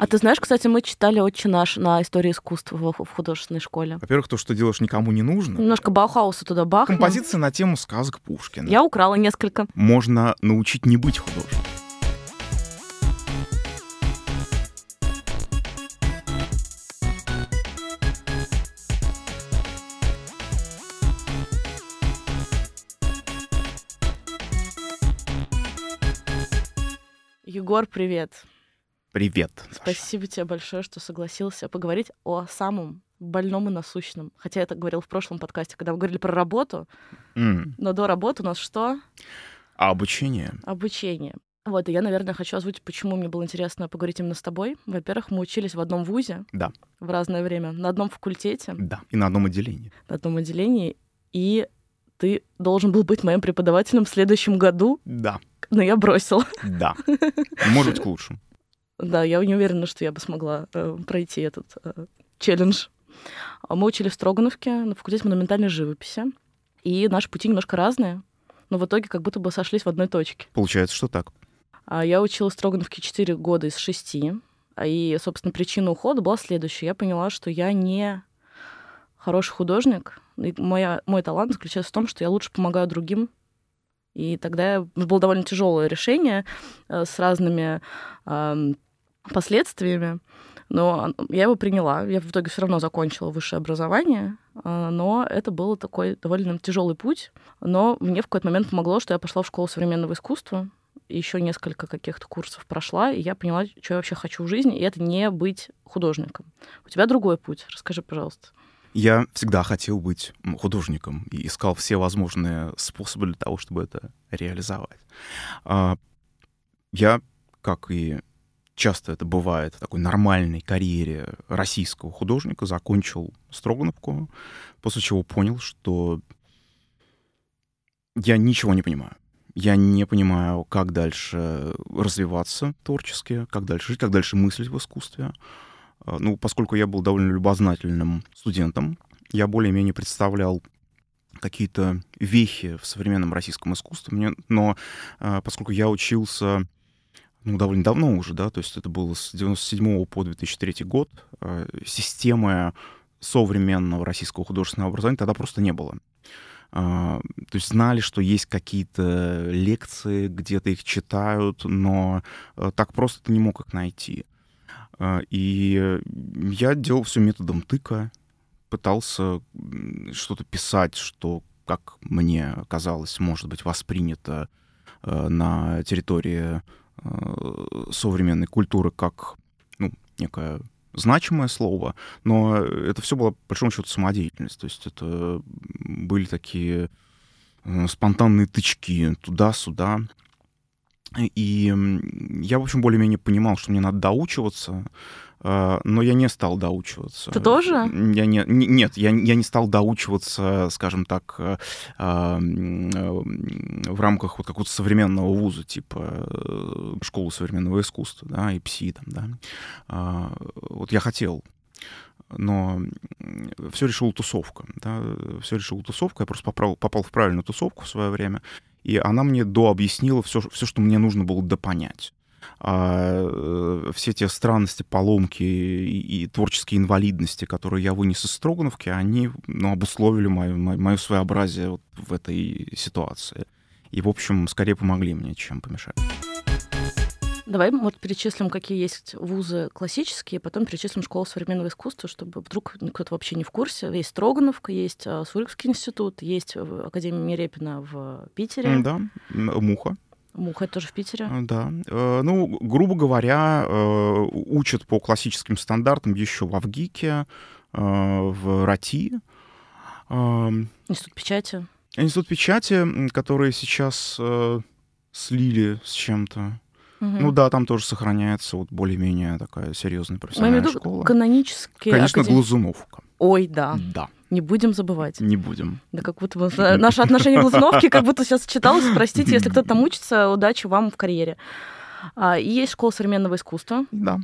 А ты знаешь, кстати, мы читали «Отче наш» на истории искусства в, в художественной школе. Во-первых, то, что делаешь, никому не нужно. Немножко Баухауса туда бахнул. Композиция на тему сказок Пушкина. Я украла несколько. Можно научить не быть художником. Егор, привет. Привет. Саша. Спасибо тебе большое, что согласился поговорить о самом больном и насущном. Хотя я так говорил в прошлом подкасте, когда мы говорили про работу. М, Но до работы у нас что? А обучение? Обучение. Вот, и я, наверное, хочу озвучить, почему мне было интересно поговорить именно с тобой. Во-первых, мы учились в одном вузе Да, в разное время, на одном факультете, да. И на одном отделении. на одном отделении, и ты должен был быть моим преподавателем в следующем году, Да, но я бросила. да. Может быть, к лучшему. Да, я не уверена, что я бы смогла э, пройти этот э, челлендж. А Мы учили в Строгановке на факультете монументальной живописи, и наши пути немножко разные, но в итоге как будто бы сошлись в одной точке. Получается, что так. А Я училась в Строгановке 4 года из 6, и, собственно, причина ухода была следующая. Я поняла, что я не хороший художник, и моя, мой талант заключается в том, что я лучше помогаю другим, и тогда было довольно тяжелое решение э, с разными последствиями. Но я его приняла. Я в итоге все равно закончила высшее образование, а, но это был такой довольно тяжелый путь. Но мне в какой-то момент помогло, что я пошла в школу современного искусства, еще несколько каких-то курсов прошла, и я поняла, что я вообще хочу в жизни, и это не быть художником. У тебя другой путь. Расскажи, пожалуйста. Я всегда хотел быть художником и искал все возможные способы для того, чтобы это реализовать. А, Я, как и часто это бывает в такой нормальной карьере российского художника, закончил Строгановку, после чего понял, что я ничего не понимаю. Я не понимаю, как дальше развиваться творчески, как дальше жить, как дальше мыслить в искусстве. А, Ну, поскольку я был довольно любознательным студентом, я более-менее представлял какие-то вехи в современном российском искусстве. Мне, но а, поскольку я учился ну, довольно давно уже, да, то есть это было с 97 по 2003 год, а, системы современного российского художественного образования тогда просто не было. А, То есть знали, что есть какие-то лекции, где-то их читают, но а, так просто ты не мог их найти. И я делал все методом тыка, пытался что-то писать, что, как мне казалось, может быть воспринято э, на территории э, современной культуры как ну, некое значимое слово, но это все было, по большому счету, самодеятельность. То есть это были такие э, спонтанные тычки туда-сюда. И я, в общем, более-менее понимал, что мне надо доучиваться, но я не стал доучиваться. Ты тоже? Я не, не- нет, я, я не стал доучиваться, скажем так, э, а, э, в рамках вот какого-то современного вуза, типа э, школы современного искусства, да, и ПСИ там, да. А, Вот я хотел, но все решила тусовка, да, все решила тусовка, я просто попал, попал в правильную тусовку в свое время, и она мне дообъяснила все, все что мне нужно было допонять. А, э, все те странности, поломки и, и творческие инвалидности, которые я вынес из Строгановки, они ну, обусловили мое, мое своеобразие вот в этой ситуации. И, в общем, скорее помогли мне, чем помешали. Давай вот перечислим, какие есть вузы классические, потом перечислим школу современного искусства, чтобы вдруг кто-то вообще не в курсе. Есть Строгановка, есть а, Сурикский институт, есть Академия Мирепина в Питере. Да, муха. Муха это тоже в Питере. А, Да. Э, Ну, грубо говоря, э, учат по классическим стандартам еще в Авгике, э, в РАТИ. Институт печати. Институт печати, который сейчас э, слили с чем-то. Мгм. Ну да, там тоже сохраняется вот более-менее такая серьезная профессиональная школа. канонические Конечно, академ- Глазуновка. Ой, да. Да, Не будем забывать. не будем. Да как будто бы наше отношение к Глазуновке как будто сейчас читалось. Простите, если кто-то там учится, удачи вам в карьере. А, И есть школа современного искусства. Да.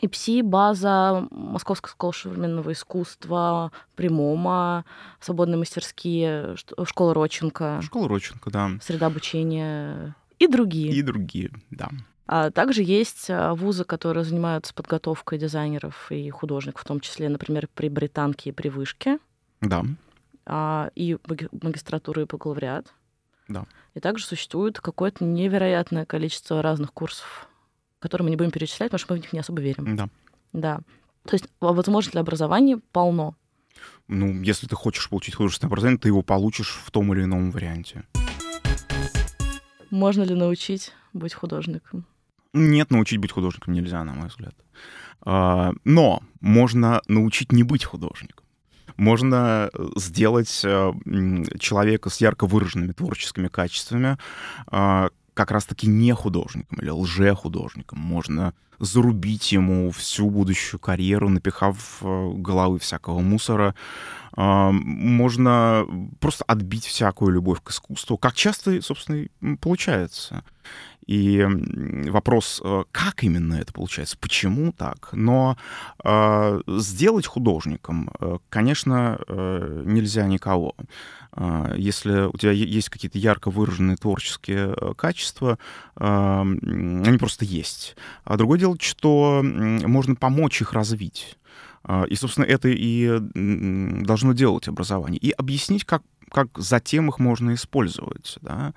ИПСИ, база, Московская школа современного искусства, Примома, свободные мастерские, школа Роченко, Школа Роченко, да. среда обучения и другие. И другие, да. А также есть а, вузы, которые занимаются подготовкой дизайнеров и художников, в том числе, например, при Британке и при Вышке. Да. А, и магистратура и бакалавриат. Да. И также существует какое-то невероятное количество разных курсов, которые мы не будем перечислять, потому что мы в них не особо верим. Да. Да. То есть возможностей для образования полно. Ну, если ты хочешь получить художественное образование, ты его получишь в том или ином варианте. Можно ли научить быть художником? Нет, научить быть художником нельзя, на мой взгляд. А, но можно научить не быть художником. Можно сделать э, человека с ярко выраженными творческими качествами а, как раз-таки не художником или лже-художником. Можно зарубить ему всю будущую карьеру, напихав э, головы всякого мусора. А, можно просто отбить всякую любовь к искусству, как часто, собственно, получается. И вопрос, э, как именно это получается, почему так. Но э, сделать художником, э, конечно, э, нельзя никого. Э, если у тебя есть какие-то ярко выраженные творческие э, качества, э, они просто есть. А другое дело, что можно помочь их развить. Э, и, собственно, это и должно делать образование. И объяснить, как как затем их можно использовать. Да?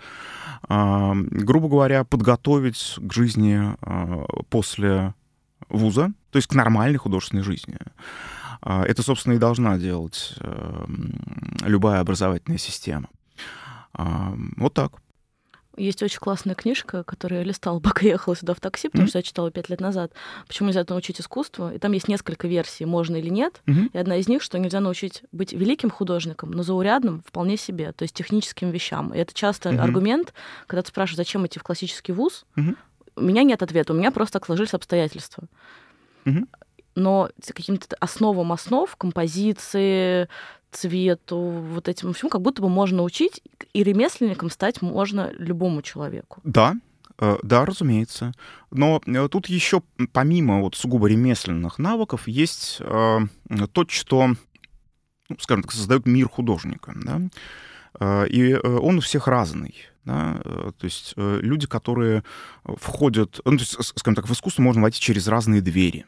А, грубо говоря, подготовить к жизни а, после вуза, то есть к нормальной художественной жизни. А, это, собственно, и должна делать а, любая образовательная система. А, вот так. Есть очень классная книжка, которую я листала, пока ехала сюда в такси, потому mm-hmm. что я читала пять лет назад. Почему нельзя научить искусству? И там есть несколько версий, можно или нет. Mm-hmm. И одна из них, что нельзя научить быть великим художником, но заурядным вполне себе, то есть техническим вещам. И это часто mm-hmm. аргумент, когда ты спрашиваешь, зачем идти в классический вуз, mm-hmm. у меня нет ответа, у меня просто так сложились обстоятельства. Mm-hmm но каким-то основам основ, композиции, цвету, вот этим всему, как будто бы можно учить, и ремесленником стать можно любому человеку. Да, э, да, разумеется. Но э, тут еще помимо вот сугубо ремесленных навыков есть э, то, что, ну, скажем так, создает мир художника. Да? И он у всех разный. Да? То есть люди, которые входят, ну, то есть, скажем так, в искусство можно войти через разные двери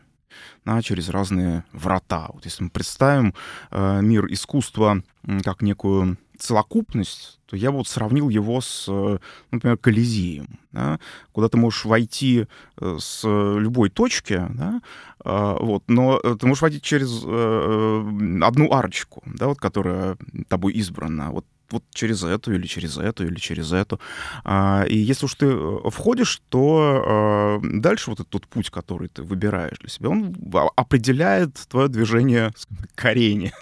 да, через разные врата. Вот если мы представим э, мир искусства как некую целокупность, то я вот сравнил его с, э, например, Колизеем, да, куда ты можешь войти э, с любой точки, да, э, вот, но ты можешь войти через одну арочку, да, вот, которая тобой избрана. Вот вот через эту или через эту или через эту. А, и если уж ты э, входишь, то а, дальше вот этот путь, который ты выбираешь для себя, он определяет твое движение к арене.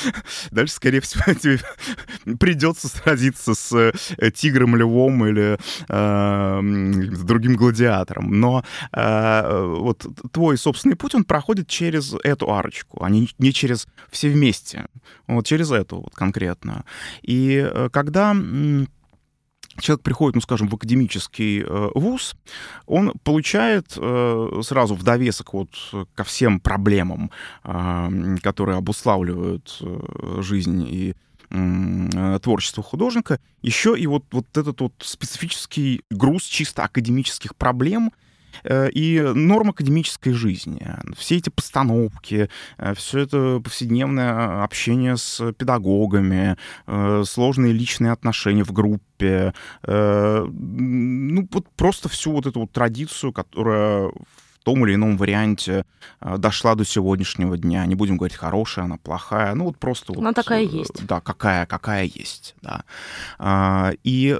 Дальше, скорее всего, тебе придется сразиться с э, тигром, львом или э, другим гладиатором. Но э, вот твой собственный путь, он проходит через эту арочку, а не, не через все вместе. Вот через эту вот конкретно. И э, когда человек приходит, ну, скажем, в академический э, вуз, он получает э, сразу в довесок вот ко всем проблемам, э, которые обуславливают э, жизнь и творчество художника, еще и вот, вот этот вот специфический груз чисто академических проблем, и норм академической жизни. Все эти постановки, э, все это повседневное общение с педагогами, э, сложные личные отношения в группе, ну вот просто всю вот эту вот традицию, которая том или ином варианте дошла до сегодняшнего дня. Не будем говорить, хорошая она, плохая. Ну, вот просто... Она вот, такая есть. Да, какая, какая есть, да. А, и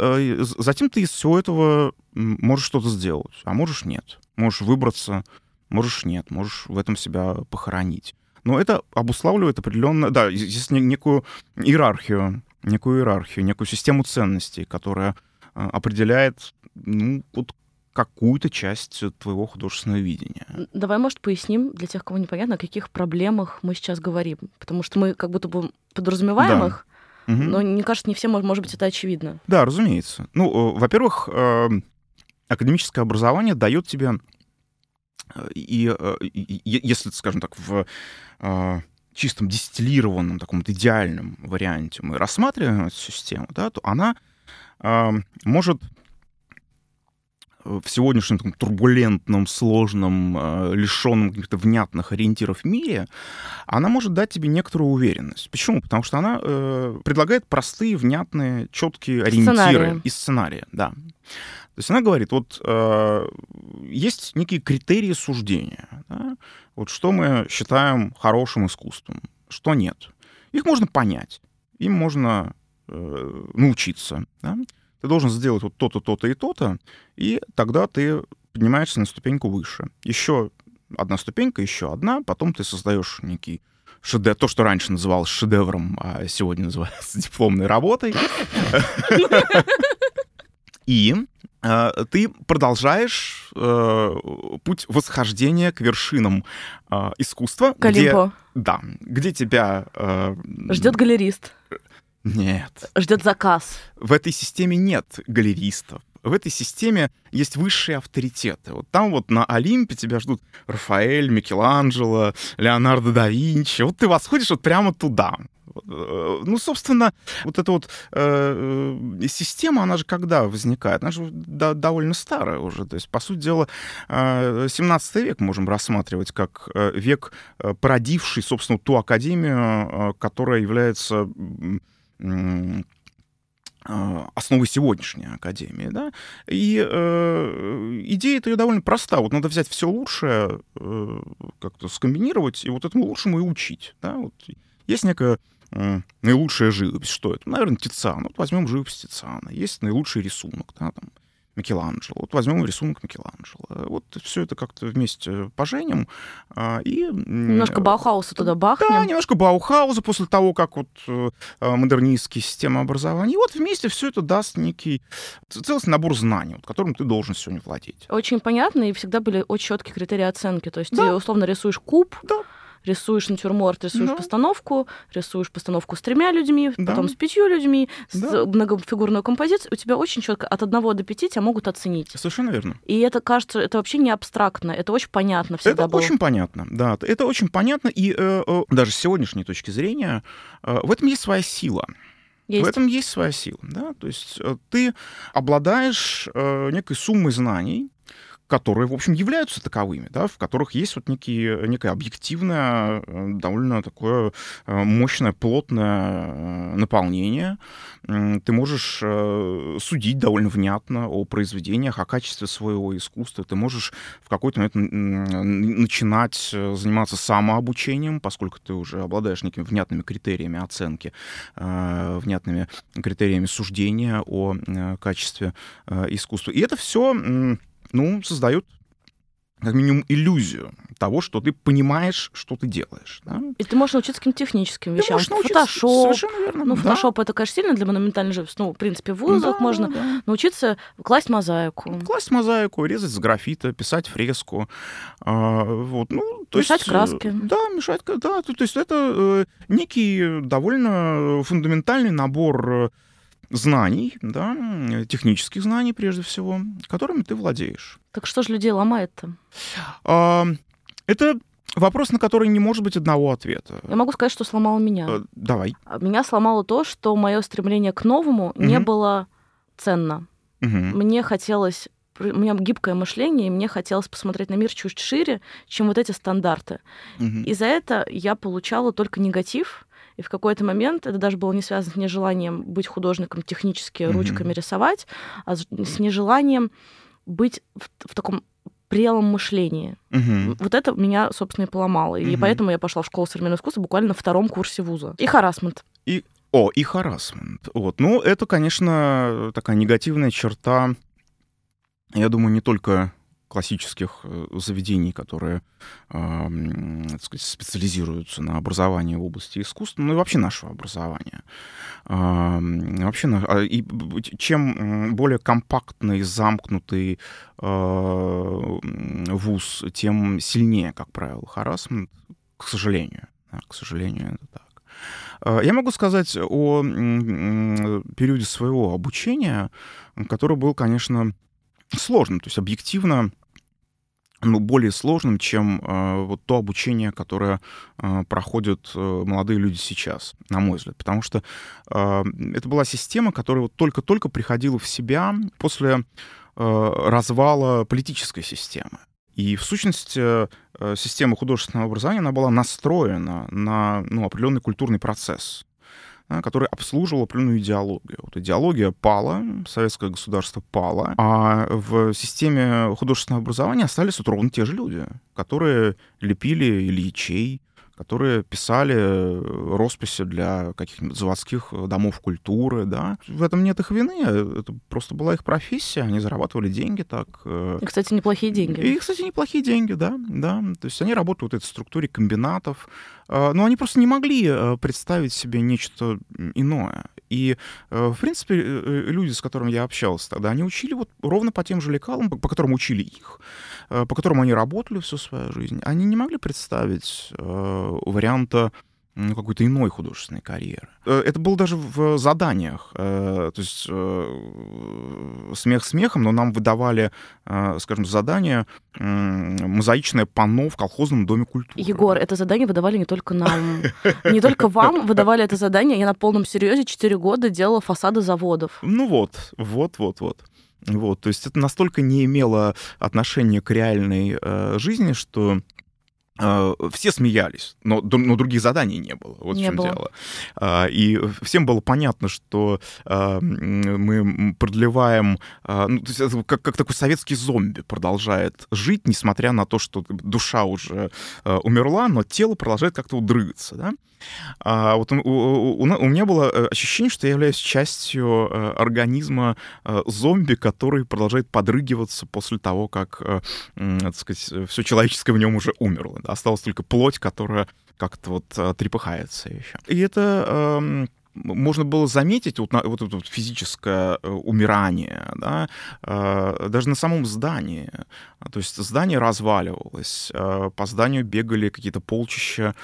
затем ты из всего этого можешь что-то сделать, а можешь нет. Можешь выбраться, можешь нет, можешь в этом себя похоронить. Но это обуславливает определенно, да, здесь некую иерархию, некую иерархию, некую систему ценностей, которая э, определяет, ну, вот какую-то часть твоего художественного видения. Давай, может, поясним для тех, кому непонятно, о каких проблемах мы сейчас говорим. Потому что мы как будто бы подразумеваем да. их, угу. но, мне кажется, не всем, может быть, это очевидно. Да, разумеется. Ну, э, во-первых, э, академическое образование дает тебе, э, и, э, и если, скажем так, в чистом дистиллированном таком вот идеальном варианте мы рассматриваем эту систему, да, то она может в сегодняшнем таком турбулентном, сложном, э, лишенном каких-то внятных ориентиров мире, она может дать тебе некоторую уверенность. Почему? Потому что она э, предлагает простые, внятные, четкие ориентиры Сценарии. и сценарии. Да. То есть она говорит, вот э, есть некие критерии суждения. Да? Вот что мы считаем хорошим искусством, что нет. Их можно понять, им можно э, научиться. Да? Ты должен сделать вот то-то, то-то и то-то, и тогда ты поднимаешься на ступеньку выше. Еще одна ступенька, еще одна, потом ты создаешь некий шедевр, то, что раньше называлось шедевром, а сегодня называется дипломной работой. И э, ты продолжаешь э, путь восхождения к вершинам э, искусства. К где-. Да, где тебя... э, Ждет галерист, Нет. ждет заказ. В этой системе нет галеристов. В этой системе есть высшие авторитеты. Вот там вот на Олимпе тебя ждут Рафаэль, Микеланджело, Леонардо да Винчи. Вот ты восходишь вот прямо туда. Э, Ну, собственно, вот эта вот э, система, она же когда возникает? Она же до- довольно старая уже. То есть, по сути дела, э, 17 век можем рассматривать как э, век, э, породивший, собственно, ту академию, которая является э, основой сегодняшней академии, да, и э, идея это довольно проста. Вот надо взять все лучшее, э, как-то скомбинировать, и вот этому лучшему и учить, да. Вот есть некая э, наилучшая живопись. Что это? Наверное, Тициан. Вот возьмем живопись Тициана. Есть наилучший рисунок, да, там, Микеланджело. Вот возьмем рисунок Микеланджело. Вот все это как-то вместе поженим. а, и, Немножко Баухауса туда да, бахнем. немножко Баухауза после того, как вот э, э, модернистские системы образования. И вот вместе все это даст некий целостный набор знаний, вот, которым ты должен сегодня владеть. Очень понятно, и всегда были очень четкие критерии оценки. То есть Да. ты условно рисуешь куб, Да. Рисуешь натюрморт, рисуешь Да. постановку, рисуешь постановку с тремя людьми, Да. потом с пятью людьми, с Да. многофигурную композицию. У тебя очень четко от одного до пяти тебя могут оценить. Совершенно верно. И это кажется, это вообще не абстрактно, это очень понятно всегда это было. очень понятно, да. Это очень понятно, и э, э, даже с сегодняшней точки зрения э, в этом есть своя сила. Есть. В этом есть своя сила, да. То есть э, ты обладаешь э, некой суммой знаний, которые, в общем, являются таковыми, да, в которых есть вот некие, некое объективное, э, довольно такое э, мощное, плотное э, наполнение. Ты можешь судить довольно внятно о произведениях, о качестве своего искусства. Ты можешь в какой-то момент начинать заниматься самообучением, поскольку ты уже обладаешь некими внятными критериями оценки, внятными критериями суждения о качестве искусства. И это все ну, создает как минимум иллюзию того, что ты понимаешь, что ты делаешь. Да? И ты можешь научиться каким-то техническим Ты вещам. можешь научиться- Фотошоп. Совершенно верно. Ну, да. фотошоп это, конечно, сильно для монументальной живописи. Ну, в принципе, в вузах Да, можно да. научиться класть мозаику. Класть мозаику, резать с графита, писать фреску. а, вот, ну, то Мешать есть, э, краски. Да, мешать, да. То, то есть это э, некий довольно фундаментальный набор э, знаний, да, м, технических знаний прежде всего, которыми ты владеешь. Так что же людей ломает-то? А, это вопрос, на который не может быть одного ответа. Я могу сказать, что сломало меня. Э, Давай. А Меня сломало то, что мое стремление к новому не Мгм. было ценно. Мгм. Мне хотелось у меня гибкое мышление, и мне хотелось посмотреть на мир чуть шире, чем вот эти стандарты. Мгм. И за это я получала только негатив, и в какой-то момент это даже было не связано с нежеланием быть художником, технически Мгм. ручками рисовать, а с нежеланием быть в, в таком прелом мышлении. Мгм. Вот это меня, собственно, и поломало. И Мгм. поэтому я пошла в школу современного искусства буквально на втором курсе вуза. И харасмент. О, и харасмент. Вот. Ну, это, конечно, такая негативная черта, я думаю, не только классических э, заведений, которые э, так сказать, специализируются на образовании в области искусства, ну и вообще нашего образования. А, Вообще, а, и чем более компактный, замкнутый э, вуз, тем сильнее, как правило, харасмент, к сожалению. К сожалению, это так. А, Я могу сказать о м, периоде своего обучения, который был, конечно, сложным, то есть объективно ну, более сложным, чем э, вот то обучение, которое э, проходят э, молодые люди сейчас, на мой взгляд. Потому что э, это была система, которая вот только-только приходила в себя после развала политической системы. И в сущности система художественного образования она была настроена на ну, определенный культурный процесс который обслуживал определенную идеологию. Вот идеология пала, советское государство пало, а в системе художественного образования остались вот ровно те же люди, которые лепили Ильичей, которые писали э, росписи для каких-нибудь заводских э, домов культуры, да. В этом нет их вины, э, это просто была их профессия, они зарабатывали деньги так. И, кстати, неплохие деньги. И, кстати, неплохие деньги, да, да. То есть они работали в этой структуре комбинатов, но они просто не могли представить себе нечто иное. И, в принципе, люди, с которыми я общался тогда, они учили вот ровно по тем же лекалам, по которым учили их, по которым они работали всю свою жизнь. Они не могли представить варианта ну, какой-то иной художественной карьеры. Э, это было даже в заданиях. Э, то есть э, смех смехом, но нам выдавали, скажем, задание мозаичное панно в колхозном доме культуры. Егор, это задание выдавали не только нам. Не только вам выдавали это задание. Я на полном серьезе 4 года делала фасады заводов. Ну вот, вот, вот, вот. Вот, то есть это настолько не имело отношения к реальной э, жизни, что Э, все смеялись, но, но других заданий не было. Вот не в чем было. дело. А, и всем было понятно, что а, мы продлеваем, а, ну, то есть как, как такой советский зомби продолжает жить, несмотря на то, что душа уже умерла, но тело продолжает как-то удрыгаться. Да? А вот у, у, у, меня было э, ощущение, что я являюсь частью э, организма э, зомби, который продолжает подрыгиваться после того, как, так сказать, все человеческое в нем уже умерло. Да? Осталась только плоть, которая как-то вот трепыхается еще. И это эм, можно было заметить вот, на, вот вот физическое э, умирание, да, э, даже на самом здании. То есть здание разваливалось, э, по зданию бегали какие-то полчища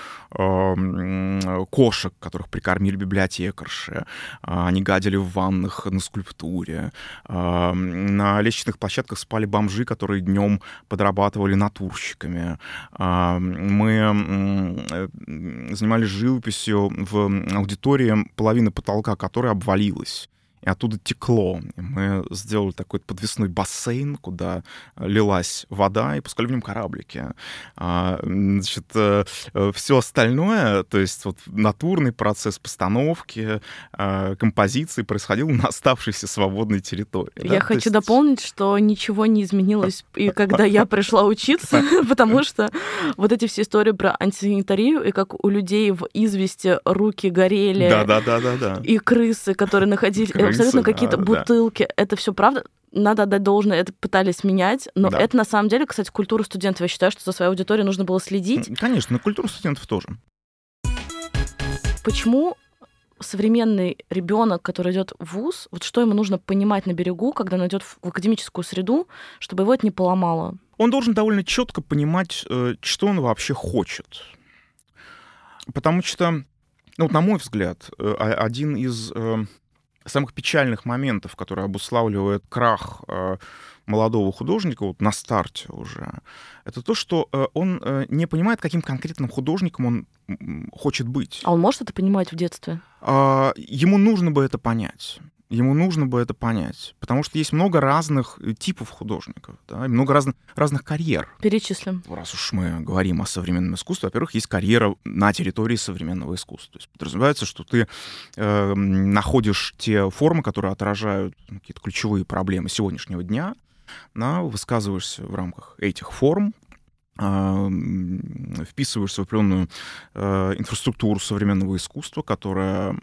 кошек, которых прикормили библиотекарши, они гадили в ваннах на скульптуре, на лестничных площадках спали бомжи, которые днем подрабатывали натурщиками. Мы занимались живописью в аудитории половина потолка которой обвалилась и оттуда текло. И мы сделали такой подвесной бассейн, куда лилась вода, и пускали в нем кораблики. А, значит, э, все остальное, то есть вот натурный процесс постановки, э, композиции происходил на оставшейся свободной территории. Я да? хочу есть... дополнить, что ничего не изменилось, и когда я пришла учиться, потому что вот эти все истории про антисанитарию, и как у людей в извести руки горели, и крысы, которые находились абсолютно какие-то а, бутылки. Да. Это все правда. Надо отдать должное, это пытались менять, но да. это на самом деле, кстати, культура студентов. Я считаю, что за своей аудиторией нужно было следить. Конечно, на культуру студентов тоже. Почему современный ребенок, который идет в ВУЗ, вот что ему нужно понимать на берегу, когда он идет в академическую среду, чтобы его это не поломало? Он должен довольно четко понимать, э, что он вообще хочет. Потому что, ну, вот на мой взгляд, э, один из э, самых печальных моментов, которые обуславливают крах э, молодого художника вот на старте уже, это то, что э, он э, не понимает, каким конкретным художником он хочет быть. А он может это понимать в детстве? А, ему нужно бы это понять ему нужно бы это понять. Потому что есть много разных э, типов художников, да, много разных, разных карьер. Перечислим. Раз уж мы говорим о современном искусстве, во-первых, есть карьера на территории современного искусства. То есть подразумевается, что ты э, находишь те формы, которые отражают какие-то ключевые проблемы сегодняшнего дня, да, высказываешься в рамках этих форм, вписываешься в определенную э, инфраструктуру современного искусства, которая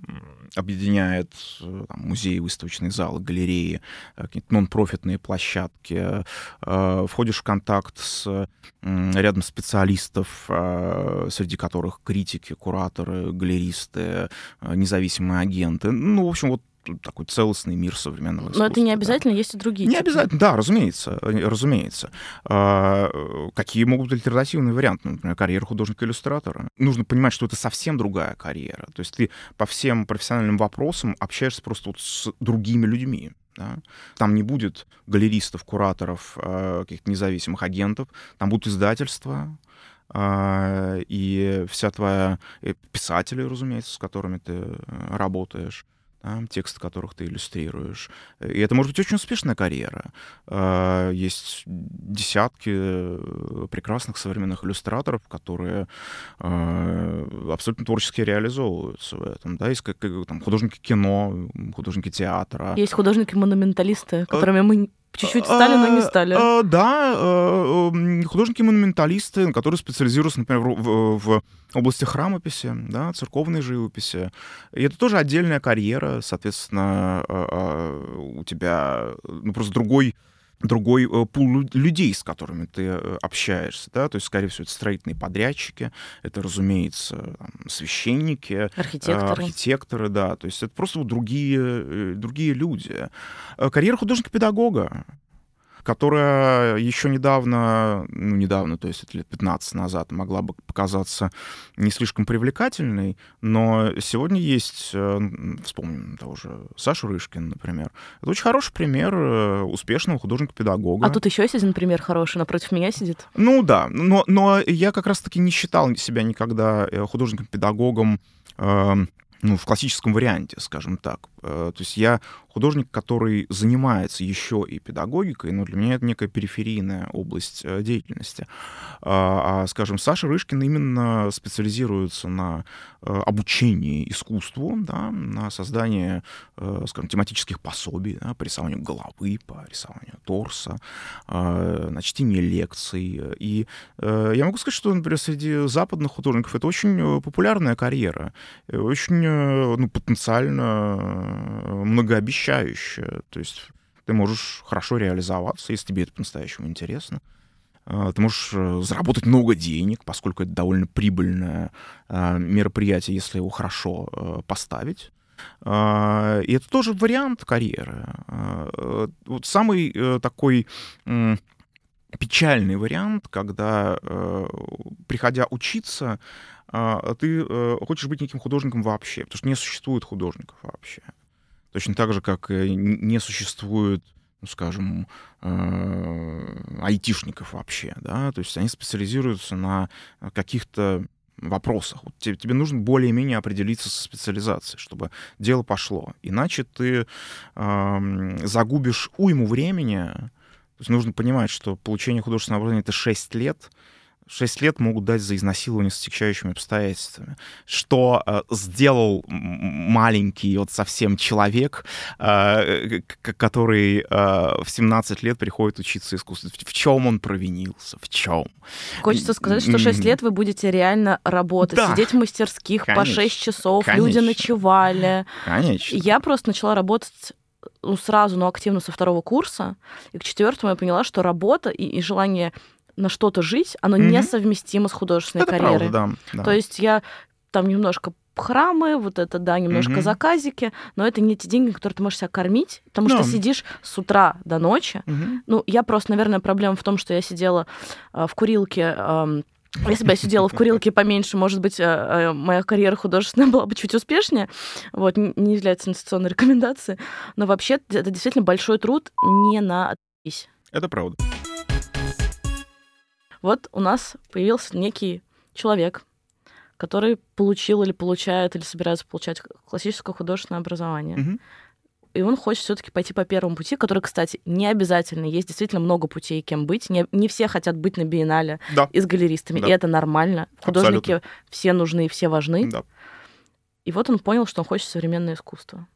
объединяет э, там, музеи, выставочные залы, галереи, э, какие-то нон-профитные площадки, входишь в контакт с рядом специалистов, среди которых критики, кураторы, галеристы, независимые агенты. Ну, в общем, вот такой целостный мир современного искусства. Но это не обязательно, да. есть и другие. Не типы. обязательно, да, разумеется, э, разумеется. А, какие могут быть альтернативные варианты? Например, карьера художника-иллюстратора. Нужно понимать, что это совсем другая карьера. То есть ты по всем профессиональным вопросам общаешься просто вот с другими людьми. Да? Там не будет галеристов, кураторов, э, каких-то независимых агентов, там будут издательства, э, и вся твоя писатели, разумеется, с которыми ты работаешь да, тексты которых ты иллюстрируешь. И это может быть очень успешная карьера. А, есть десятки э, прекрасных современных иллюстраторов, которые а, абсолютно творчески реализовываются в этом. Да? Есть как, там, художники кино, художники театра. Есть художники-монументалисты, э, которыми мы Чуть-чуть стали, но не стали. А, а, да, а, художники-монументалисты, которые специализируются, например, в, в области храмописи, да, церковной живописи. И это тоже отдельная карьера, соответственно, у тебя ну, просто другой другой э, пул людей, с которыми ты э, общаешься, да, то есть, скорее всего, это строительные подрядчики, это, разумеется, там, священники, архитекторы. архитекторы, да, то есть это просто вот другие, э, другие люди. Карьера художника-педагога, которая еще недавно, ну, недавно, то есть это лет 15 назад, могла бы показаться не слишком привлекательной, но сегодня есть, э, вспомним того же Сашу Рышкин, например. Это очень хороший пример э, успешного художника-педагога. А тут еще есть один пример хороший, напротив меня сидит. Ну да, но, но я как раз-таки не считал себя никогда э, художником-педагогом ну, в классическом варианте, скажем так. То есть я художник, который занимается еще и педагогикой, но для меня это некая периферийная область э, деятельности. А, а, скажем, Саша Рышкин именно специализируется на э, обучении искусству, да, на создании, э, скажем, тематических пособий да, по рисованию головы, по рисованию торса, на чтении лекций. И я могу сказать, что, например, среди западных художников это очень популярная карьера, очень ну, потенциально многообещающая обучающее. То есть ты можешь хорошо реализоваться, если тебе это по-настоящему интересно. А, ты можешь э, заработать много денег, поскольку это довольно прибыльное а, мероприятие, если его хорошо э, поставить. А, и это тоже вариант карьеры. Вот самый э, такой печальный вариант, когда, приходя учиться, ты хочешь быть неким художником вообще, потому что не существует художников вообще. Точно так же, как не существует ну, скажем, э, айтишников вообще, да, то есть они специализируются на каких-то вопросах. Вот тебе, тебе нужно более-менее определиться со специализацией, чтобы дело пошло. Иначе ты э, загубишь уйму времени. То есть нужно понимать, что получение художественного образования — это 6 лет — 6 лет могут дать за изнасилование с отягчающими обстоятельствами. Что э, сделал маленький вот совсем человек, э, который э, в 17 лет приходит учиться искусству? В чем он провинился? В чем? Хочется сказать, что 6 лет вы будете реально работать, да. сидеть в мастерских Конечно. по 6 часов, Конечно. люди ночевали. Конечно. Я просто начала работать ну, сразу, но активно со второго курса. И к четвертому я поняла, что работа и, и желание на что-то жить, оно mm-hmm. несовместимо с художественной это карьерой. Правда, да, да. То есть я там немножко храмы, вот это, да, немножко mm-hmm. заказики, но это не те деньги, которые ты можешь себя кормить, потому no. что сидишь с утра до ночи. Mm-hmm. Ну, я просто, наверное, проблема в том, что я сидела э, в курилке э, если бы я сидела в курилке поменьше, может быть, э, э, моя карьера художественная была бы чуть успешнее. Вот, не является инвестиционной рекомендацией. Но вообще это действительно большой труд не на Это правда. Вот у нас появился некий человек, который получил или получает, или собирается получать классическое художественное образование. Угу. И он хочет все-таки пойти по первому пути, который, кстати, не обязательно. Есть действительно много путей, кем быть. Не, не все хотят быть на биеннале да. и с галеристами. Да. И это нормально. Художники Абсолютно. все нужны и все важны. Да. И вот он понял, что он хочет современное искусство.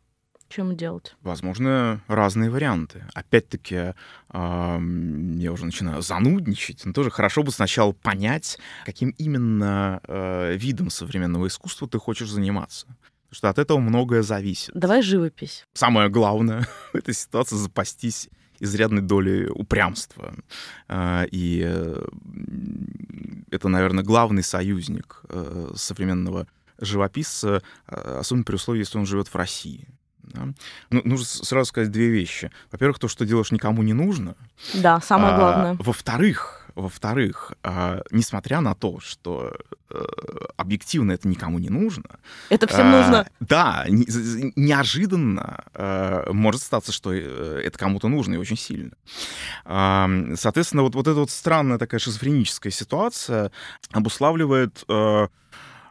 Что ему делать? Возможно, разные варианты. Опять-таки, я уже начинаю занудничать, но тоже хорошо бы сначала понять, каким именно э, видом современного искусства ты хочешь заниматься. Потому что от этого многое зависит. Давай живопись. Самое главное в этой ситуации запастись изрядной долей упрямства. Э, и э, это, наверное, главный союзник современного живописца, особенно при условии, если он живет в России. Да? Ну, нужно сразу сказать две вещи. Во-первых, то, что делаешь, никому не нужно. Да, самое а, главное. Во-вторых, во-вторых, а, несмотря на то, что а, объективно это никому не нужно. Это всем а, нужно. Да, не, неожиданно а, может статься, что э, это кому-то нужно и очень сильно. А, соответственно, вот, вот эта вот странная такая шизофреническая ситуация обуславливает... А,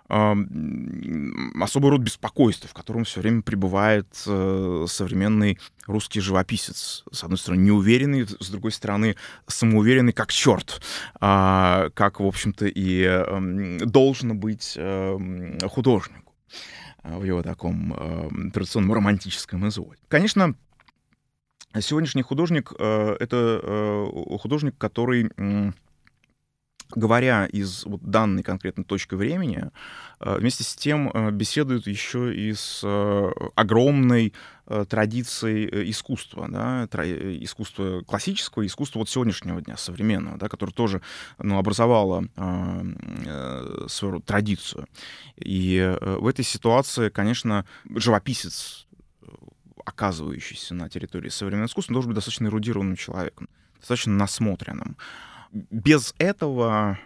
особый род беспокойства, в котором все время пребывает э, современный русский живописец. С одной стороны, неуверенный, с другой стороны, самоуверенный как черт, а, как, в общем-то, и должно быть эм, художнику в его таком традиционном романтическом изоде. Конечно, сегодняшний художник э, — это э, художник, который говоря из вот данной конкретной точки времени, э, вместе с тем э, беседуют еще и с э, огромной традицией искусства, да, искусства классического, искусства вот сегодняшнего дня, современного, да, которое тоже ну, образовало свою традицию. И в этой ситуации, конечно, живописец, оказывающийся на территории современного искусства, должен быть достаточно эрудированным человеком, достаточно насмотренным без этого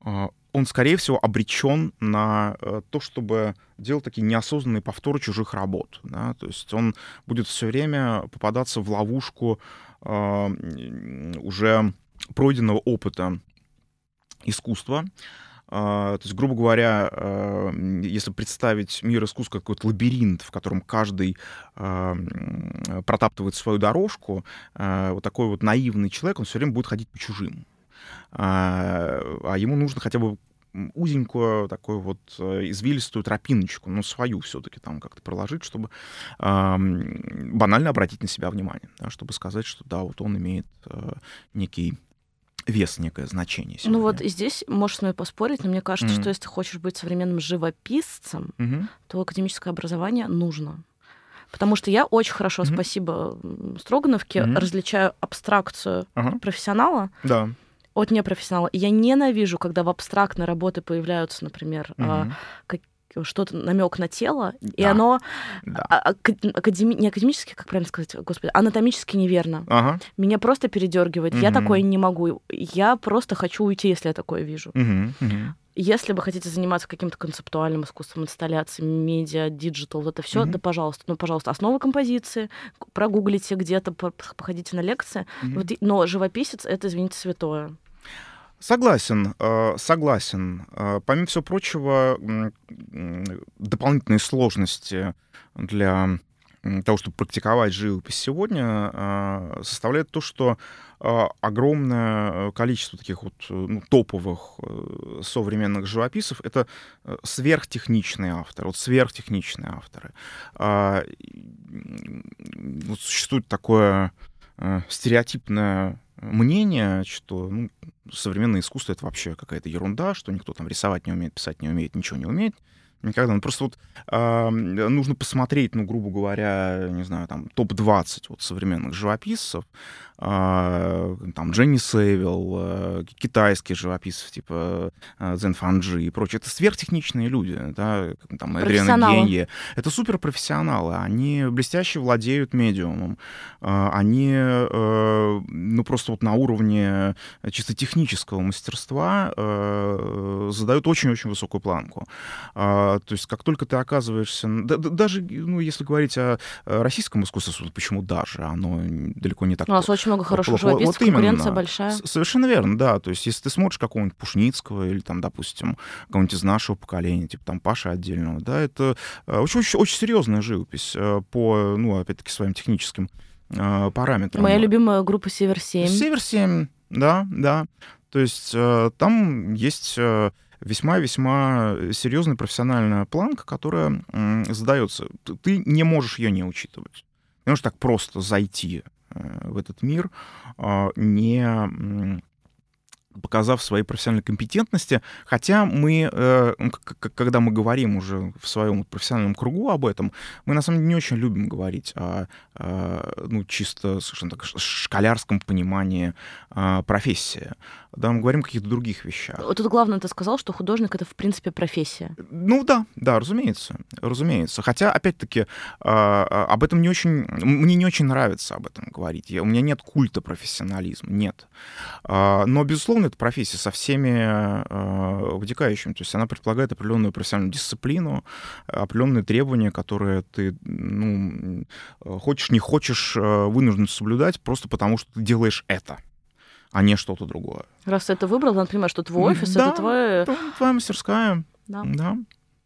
а, он, скорее всего, обречен на э, то, чтобы делать такие неосознанные повторы чужих работ. Да? То есть он будет все время попадаться в ловушку а, уже пройденного опыта искусства. То есть, грубо говоря, если представить мир искусства как какой-то лабиринт, в котором каждый протаптывает свою дорожку, вот такой вот наивный человек, он все время будет ходить по чужим. А, а ему нужно хотя бы узенькую такую вот э, извилистую тропиночку, но свою все-таки там как-то проложить, чтобы банально обратить на себя внимание, да, чтобы сказать, что да, вот он имеет э, некий вес, некое значение. Сегодня. Ну вот и здесь можешь с мной поспорить, но мне кажется, mm-hmm. что если ты хочешь быть современным живописцем, mm-hmm. то академическое образование нужно. Потому что я очень хорошо, mm-hmm. спасибо Строгановке, mm-hmm. различаю абстракцию uh-huh. профессионала да. от непрофессионала. Я ненавижу, когда в абстрактной работе появляются, например, mm-hmm. как, что-то намек на тело, да. и оно да. А, академи... не академически, как правильно сказать, господи, анатомически неверно. Ага. Меня просто передергивает. Угу. Я такое не могу. Я просто хочу уйти, если я такое вижу. Угу. Угу. Если вы хотите заниматься каким-то концептуальным искусством, инсталляциями, медиа, digital, вот это все, mm-hmm. да, пожалуйста, ну, пожалуйста, основы композиции, прогуглите где-то, походите на лекции. Mm-hmm. Вот, но живописец это, извините, святое. Согласен, э, согласен. Э, помимо всего прочего, дополнительные сложности для того, чтобы практиковать живопись сегодня, э, составляет то, что огромное количество таких вот ну, топовых современных живописцев — это сверхтехничные авторы, вот сверхтехничные авторы. Вот существует такое стереотипное мнение, что ну, современное искусство это вообще какая-то ерунда, что никто там рисовать не умеет, писать не умеет, ничего не умеет. Никогда. Ну, просто вот э, нужно посмотреть, ну, грубо говоря, не знаю, там, топ-20 вот современных живописцев, э, там, Дженни Сейвилл, э, китайских живописцев, типа э, Зен Фанджи и прочее. Это сверхтехничные люди, да, там, Эдриана Генье. Это суперпрофессионалы, они блестяще владеют медиумом, э, они, э, ну, просто вот на уровне чисто технического мастерства э, задают очень-очень высокую планку. Э, то есть как только ты оказываешься... Да, даже, ну, если говорить о российском искусстве, почему даже? Оно далеко не так... У нас очень много хороших живописцев, вот конкуренция большая. Совершенно верно, да. То есть если ты смотришь какого-нибудь Пушницкого или там, допустим, кого-нибудь из нашего поколения, типа там Паша отдельного, да, это очень, очень, очень серьезная живопись э, по, ну, опять-таки, своим техническим параметрам. Моя любимая группа «Север-7». «Север-7», да, да. То есть там есть весьма-весьма серьезная профессиональная планка, которая задается. Ты не можешь ее не учитывать. Ты можешь так просто зайти э, в этот мир, а, не показав свои профессиональные компетентности, хотя мы, э, когда мы говорим уже в своем профессиональном кругу об этом, мы на самом деле не очень любим говорить о, ну, чисто совершенно так школярском понимании а, профессии. Да, мы говорим о каких-то других вещах. Тут главное, ты сказал, что художник — это, в принципе, профессия. Ну да, да, разумеется, разумеется. Хотя, опять-таки, а, об этом не очень... Мне не очень нравится об этом говорить. Я, у меня нет культа профессионализма, нет. Но, безусловно, это профессия со всеми э, вытекающими. То есть она предполагает определенную профессиональную дисциплину, определенные требования, которые ты, ну, хочешь, не хочешь, э, вынужден соблюдать просто потому, что ты делаешь это а не что-то другое. Раз ты это выбрал, надо понимать, что твой офис да, это твоя... твоя мастерская. Да. Да.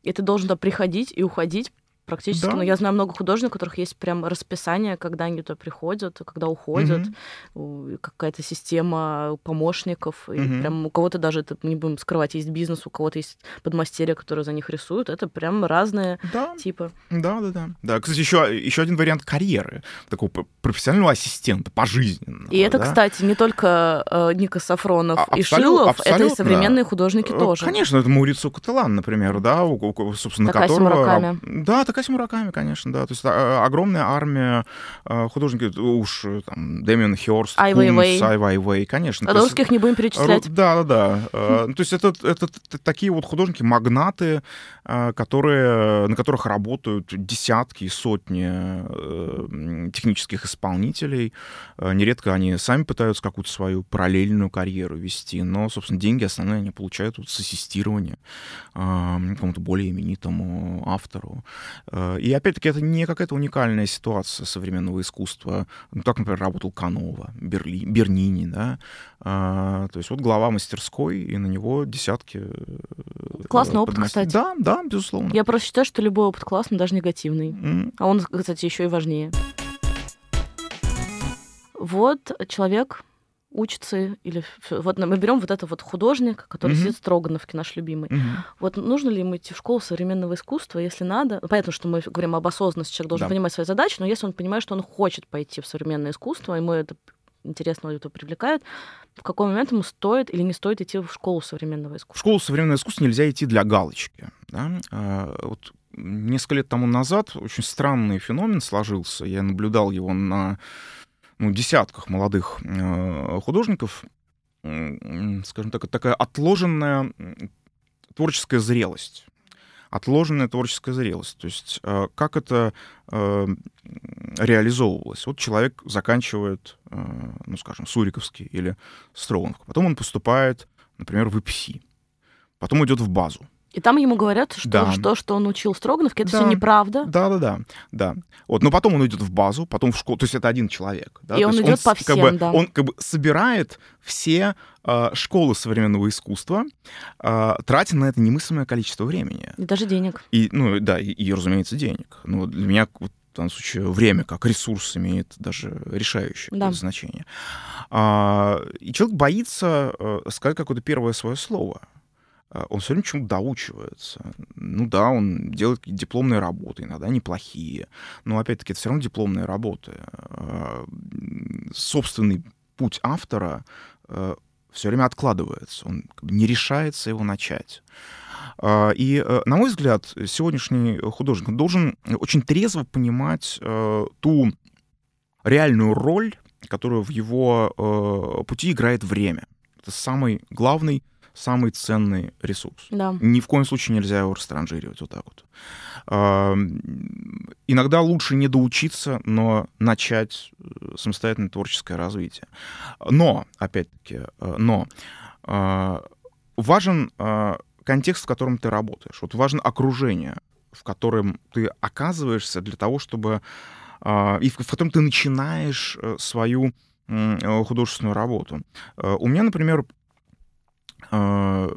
И ты должен туда приходить и уходить практически. Да. Ну, я знаю много художников, у которых есть прям расписание, когда они туда приходят, когда уходят, Мгм. у- какая-то система помощников. И Мгм. прям у кого-то даже, это не будем скрывать, есть бизнес, у кого-то есть подмастерья, которые за них рисуют. Это прям разные Да, типы. да, да, да. Да, кстати, еще, еще один вариант карьеры такого профессионального ассистента пожизненного. И это, да. кстати, не только э, Ника Сафронов А, и Шилов, это и абсолютно. современные художники Э, тоже. Конечно, это Маурицио Каталан, например, да, у, у- собственно, Такаси которого... Да, Такаси Мураками, конечно, да. То есть а, огромная армия а, художников, уж там Дэмиан Хёрст, Ай Вейвей. Ай Вейвей, конечно. А То есть- русских не будем перечислять. Ру- Да, да, да. Ну, То есть это, это такие вот художники, магнаты, э, которые, на которых работают десятки и сотни э, технических исполнителей. Э, Нередко они сами пытаются какую-то свою параллельную карьеру вести, но, собственно, деньги основные они получают вот с ассистирования какому-то более именитому автору. Э, И опять-таки это не какая-то уникальная ситуация современного искусства. Ну, так, например, работал Канова, Берли, Бернини, да. А, то есть вот глава мастерской, и на него десятки... э, Классный опыт, кстати. Да, да, безусловно. Я просто считаю, что любой опыт классный, даже негативный. М, А он, кстати, еще и важнее. Вот человек учится, или вот мы берем вот это вот художник, который Мгм. сидит в Строгановке, наш любимый. мгм. Вот нужно ли ему идти в школу современного искусства, если надо? Ну, Понятно, что мы говорим об осознанности, человек должен Да. понимать свои задачи, но если он понимает, что он хочет пойти в современное искусство, ему это интересно, это привлекает, в какой момент ему стоит или не стоит идти в школу современного В искусства? школу современного искусства нельзя идти для галочки. Да? А, Вот несколько лет тому назад очень странный феномен сложился. Я наблюдал его на ну, десятках молодых э, художников. Скажем так, такая отложенная творческая зрелость. Отложенная творческая зрелость. То есть э, как это э, реализовывалось? Вот человек заканчивает, ну, скажем, Суриковский или Строгановку. Потом он поступает, например, в ИПСИ. Потом идет в базу. И там ему говорят, что Да. то, что он учил Строгановке, это Да. все неправда. Да, да, да, да. Вот, но потом он идет в базу, потом в школу. То есть это один человек. Да? И То он идет с- по как всем, бы, да. Он как бы собирает все э, школы современного искусства, э, тратя на это немыслимое количество времени. И даже денег. И, ну, да, и, и, разумеется, денег. Но для меня вот, в данном случае время как ресурс имеет даже решающее Да. значение. А, и человек боится э, сказать какое-то первое свое слово. А, Он все время чему-то доучивается. Ну да, он делает дипломные работы, иногда неплохие. Но опять-таки это все равно дипломные работы. А, Собственный путь автора все время откладывается. Он не решается его начать. А, И, э, на мой взгляд, сегодняшний художник должен очень трезво понимать э, ту реальную роль, которую в его э, пути играет время. Это самый главный, самый ценный ресурс. Да. Ни в коем случае нельзя его растранжиривать вот так вот. А, Иногда лучше не доучиться, но начать э, самостоятельное творческое развитие. Но, опять-таки, э, но а, важен а, контекст, в котором ты работаешь. Вот важно окружение, в котором ты оказываешься для того, чтобы а, и в, котором ты начинаешь э, свою художественную работу. У меня, например, э,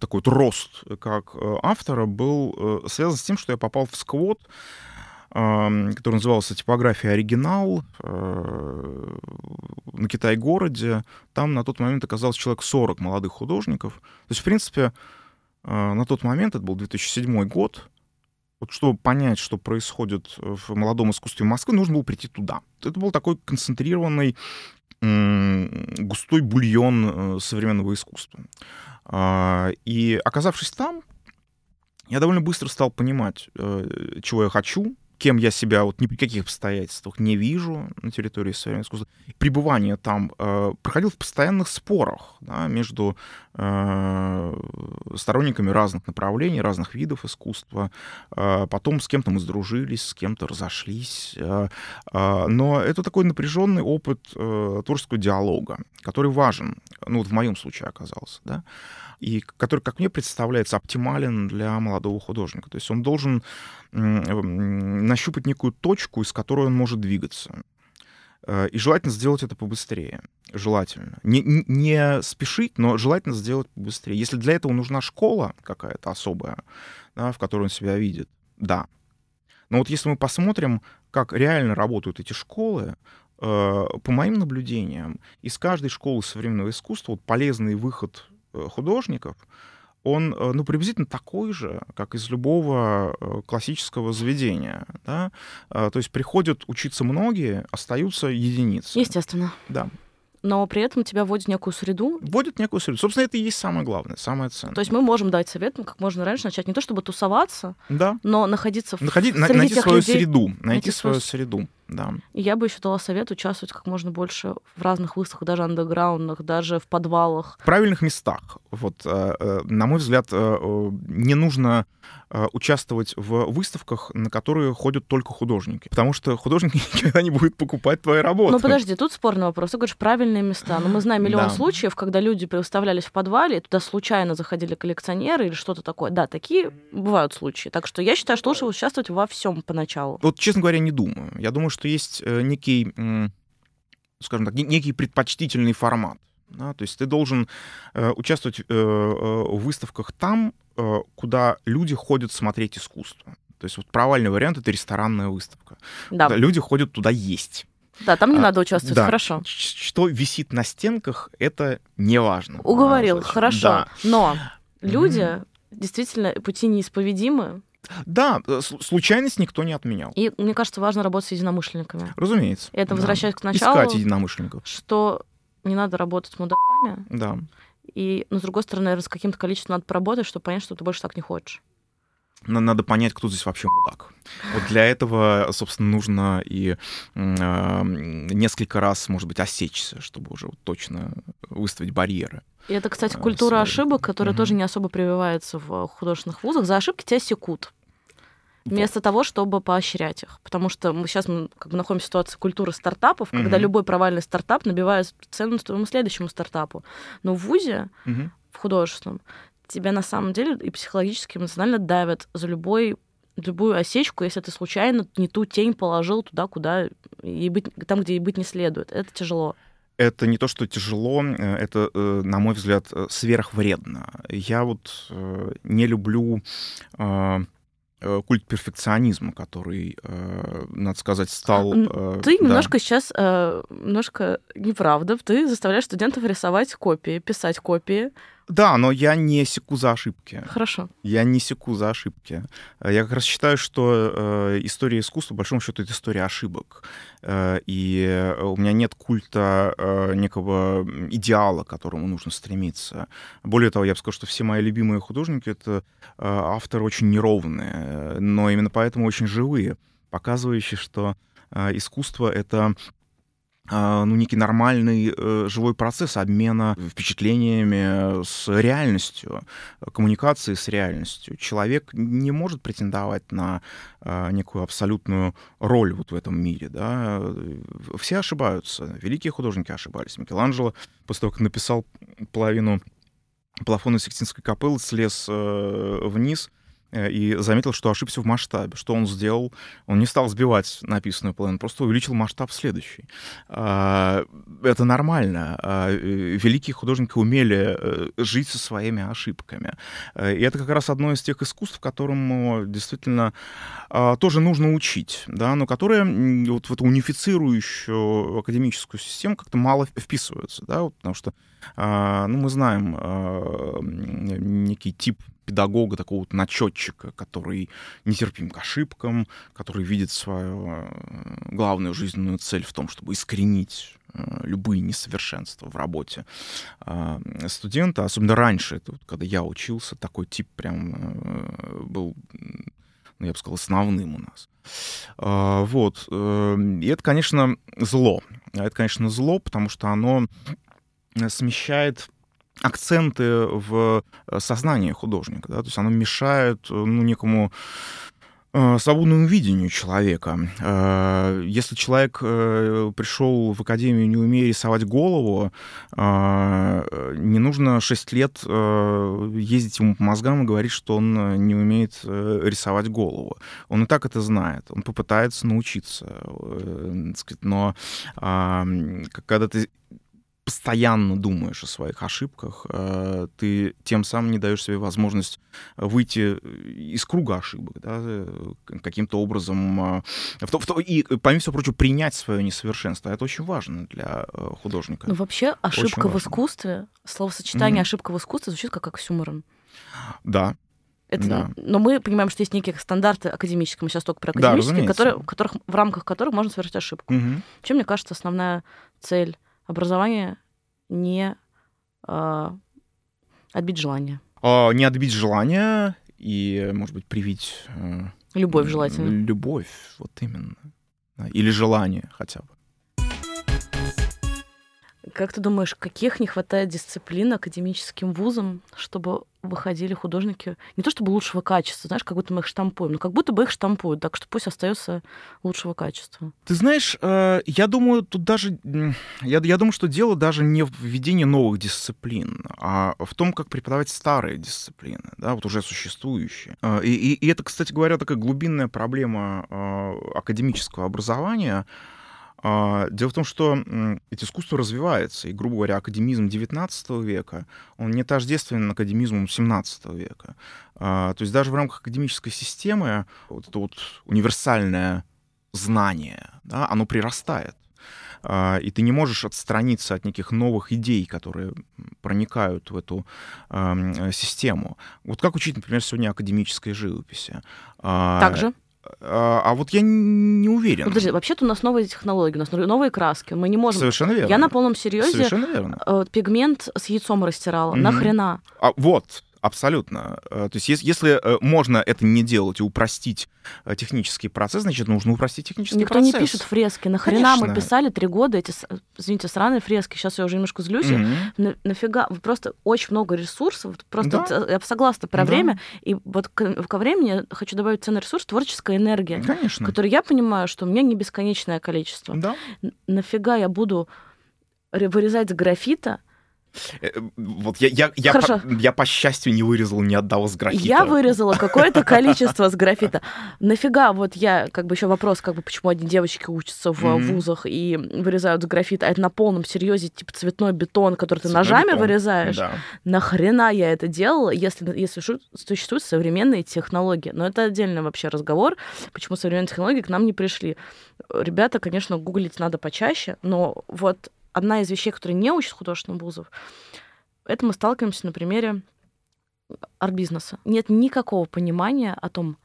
такой вот рост как э, автора был э, связан с тем, что я попал в сквот, э, который назывался «Типография оригинал» э, на Китай-городе. Там на тот момент оказалось человек 40 молодых художников. То есть, в принципе, э, на тот момент, это был 2007 год, вот чтобы понять, что происходит в молодом искусстве Москвы, нужно было прийти туда. Это был такой концентрированный густой бульон э, современного искусства. А, И оказавшись там, я довольно быстро стал понимать, э, чего я хочу, кем я себя вот ни при каких обстоятельствах не вижу на территории современного искусства. Пребывание там э, проходило в постоянных спорах да, между э, сторонниками разных направлений, разных видов искусства. Э, потом с кем-то мы сдружились, с кем-то разошлись. Э, э, но это такой напряженный опыт э, творческого диалога, который важен, ну вот в моем случае оказался, да, и который, как мне представляется, оптимален для молодого художника. То есть он должен м, нащупать некую точку, из которой он может двигаться. Э, и желательно сделать это побыстрее. Желательно. Не, не спешить, но желательно сделать побыстрее. Если для этого нужна школа какая-то особая, да, в которой он себя видит, да. Но вот если мы посмотрим, как реально работают эти школы, э, по моим наблюдениям, из каждой школы современного искусства вот полезный выход э, художников — он э, ну, приблизительно такой же, как из любого э, классического заведения. Да? То есть приходят учиться многие, остаются единицы. Естественно. Да но при этом тебя вводят в некую среду. Вводят в некую среду. Собственно, это и есть самое главное, самое ценное. То есть мы можем дать совет, ну, как можно раньше начать не то чтобы тусоваться, да. но находиться Находить, в среди найти тех свою людей, среду, найти, найти свою среду. Да. И я бы еще дала совет участвовать как можно больше в разных выставках, даже андеграундных, даже в подвалах. В правильных местах. Вот, э, э, на мой взгляд, э, не нужно участвовать в выставках, на которые ходят только художники. Потому что художники никогда не будут покупать твои работы. Ну подожди, тут спорный вопрос. Ты говоришь, правильные места. Но мы знаем миллион да. случаев, когда люди выставлялись в подвале, туда случайно заходили коллекционеры или что-то такое. Да, такие бывают случаи. Так что я считаю, что лучше участвовать во всем поначалу. Вот, честно говоря, не думаю. Я думаю, что есть э, некий, скажем так, некий предпочтительный формат. Да? То есть ты должен э, участвовать э, в выставках там, куда люди ходят смотреть искусство. То есть вот провальный вариант — это ресторанная выставка. Да. Люди ходят туда есть. Да, там не а, надо участвовать, да. хорошо. Что висит на стенках, это не важно. Уговорил, хорошо. Да. Но люди mm-hmm. действительно пути неисповедимы, да, э, случайность никто не отменял. И мне кажется, важно работать с единомышленниками. Разумеется. Это да. возвращаясь к началу. Искать единомышленников. Что не надо работать с мудаками. Да. И, но, с другой стороны, наверное, с каким-то количеством надо поработать, чтобы понять, что ты больше так не хочешь. Надо понять, кто здесь вообще мудак. Вот для этого, собственно, нужно и э, несколько раз, может быть, осечься, чтобы уже точно выставить барьеры. И это, кстати, культура ошибок, которая угу. тоже не особо прививается в художественных вузах. За ошибки тебя секут. Вместо вот. того, чтобы поощрять их. Потому что мы сейчас мы как бы находимся в ситуации культуры стартапов, угу. когда любой провальный стартап набивает цену своему следующему стартапу. Но в ВУЗе, угу. в художественном, тебя на самом деле и психологически, эмоционально давят за любой любую осечку, если ты случайно не ту тень положил туда, куда и быть, там, где и быть не следует. Это тяжело это не то, что тяжело, э, это, э, на мой взгляд, э, сверхвредно. Я вот не люблю культ перфекционизма, который, надо сказать, стал... Ты да. немножко сейчас, немножко неправда, ты заставляешь студентов рисовать копии, писать копии, да, но я не секу за ошибки. Хорошо. Я не секу за ошибки. Я как раз считаю, что э, история искусства, по большому счету, это история ошибок. Э, и у меня нет культа э, некого идеала, к которому нужно стремиться. Более того, я бы сказал, что все мои любимые художники — это э, авторы очень неровные, но именно поэтому очень живые, показывающие, что э, искусство — это ну, некий нормальный э, живой процесс обмена впечатлениями с реальностью, коммуникации с реальностью. Человек не может претендовать на э, некую абсолютную роль вот в этом мире. Да? Все ошибаются. Великие художники ошибались. Микеланджело после того, как написал половину плафона Сикстинской капеллы, слез э, вниз — и заметил, что ошибся в масштабе. Что он сделал? Он не стал сбивать написанную половину, просто увеличил масштаб следующий. А, это нормально. А, э, великие художники умели э, жить со своими ошибками. И это как раз одно из тех искусств, которому действительно а, тоже нужно учить, да, но которые вот в эту унифицирующую академическую систему как-то мало вписываются, да, вот, потому что ну, мы знаем некий тип педагога, такого вот начетчика, который нетерпим к ошибкам, который видит свою э, главную жизненную цель в том, чтобы искоренить э, любые несовершенства в работе э, студента, особенно раньше, когда я учился, такой тип прям был, ну, я бы сказал, основным у нас. Вот. И это, конечно, зло. Это, конечно, зло, потому что оно смещает акценты в э, сознании художника, да, то есть оно мешает, э, ну, некому э, свободному видению человека. Если человек пришел в академию, не умея рисовать голову, не нужно 6 лет ездить ему по мозгам и говорить, что он не умеет рисовать голову. Он и так это знает. Он попытается научиться. Но когда ты постоянно думаешь о своих ошибках, э, ты тем самым не даешь себе возможность выйти из круга ошибок, да, э, каким-то образом, э, и, помимо всего прочего, принять свое несовершенство. Это очень важно для художника. Ну, вообще, ошибка в искусстве, словосочетание mm-hmm. ошибка в искусстве звучит как оксюморон. Да, это, да. Но мы понимаем, что есть некие стандарты академические, мы сейчас только про академические, да, которые, в, которых, в рамках которых можно совершить ошибку. Угу. Чем, мне кажется, основная цель образование не а, отбить желание. А, не отбить желание и, может быть, привить... Э, любовь желательно. Любовь, вот именно. Или желание хотя бы. Как ты думаешь, каких не хватает дисциплин академическим вузам, чтобы выходили художники не то чтобы лучшего качества, знаешь, как будто мы их штампуем, но как будто бы их штампуют, так что пусть остается лучшего качества. Ты знаешь, э, я думаю, тут даже я, я думаю, что дело даже не в введении новых дисциплин, а в том, как преподавать старые дисциплины, да, вот уже существующие. Э, и, и, и это, кстати говоря, такая глубинная проблема э, академического образования. А, дело в том, что это искусство развивается, и, грубо говоря, академизм XIX века, он не тождествен академизму XVII века. А, то есть даже в рамках академической системы вот это вот универсальное знание, да, оно прирастает. А, и ты не можешь отстраниться от неких новых идей, которые проникают в эту систему. Вот как учить, например, сегодня академической живописи? Также? А, а вот я не уверен. Подожди, вообще-то у нас новые технологии, у нас новые краски. Мы не можем. Совершенно верно. Я на полном серьезе Совершенно верно. Э, пигмент с яйцом растирала. Mm-hmm. Нахрена? А вот, Абсолютно. Э, то есть если, э, можно это не делать и упростить э, технический процесс, значит, нужно упростить технический Никто процесс. Никто не пишет фрески. Нахрена Конечно. мы писали три года эти, извините, сраные фрески. Сейчас я уже немножко злюсь. Mm-hmm. На, нафига? Просто очень много ресурсов. Просто да. я согласна про да. время. И вот ко, ко времени хочу добавить ценный ресурс творческая энергия. Конечно. Которую я понимаю, что у меня не бесконечное количество. Да. Нафига я буду вырезать с графита вот я, я, я, по, я, по счастью, не вырезал ни одного с графита. Я вырезала какое-то количество с графита. Нафига, вот я, как бы еще вопрос, как бы, почему одни девочки учатся в mm-hmm. вузах и вырезают с графита, а это на полном серьезе, типа, цветной бетон, который цветной ты ножами бетон. вырезаешь. Да. Нахрена я это делала, если, если существуют современные технологии? Но это отдельный вообще разговор, почему современные технологии к нам не пришли. Ребята, конечно, гуглить надо почаще, но вот одна из вещей, которые не учат художественных вузов, это мы сталкиваемся на примере арт-бизнеса. Нет никакого понимания о том,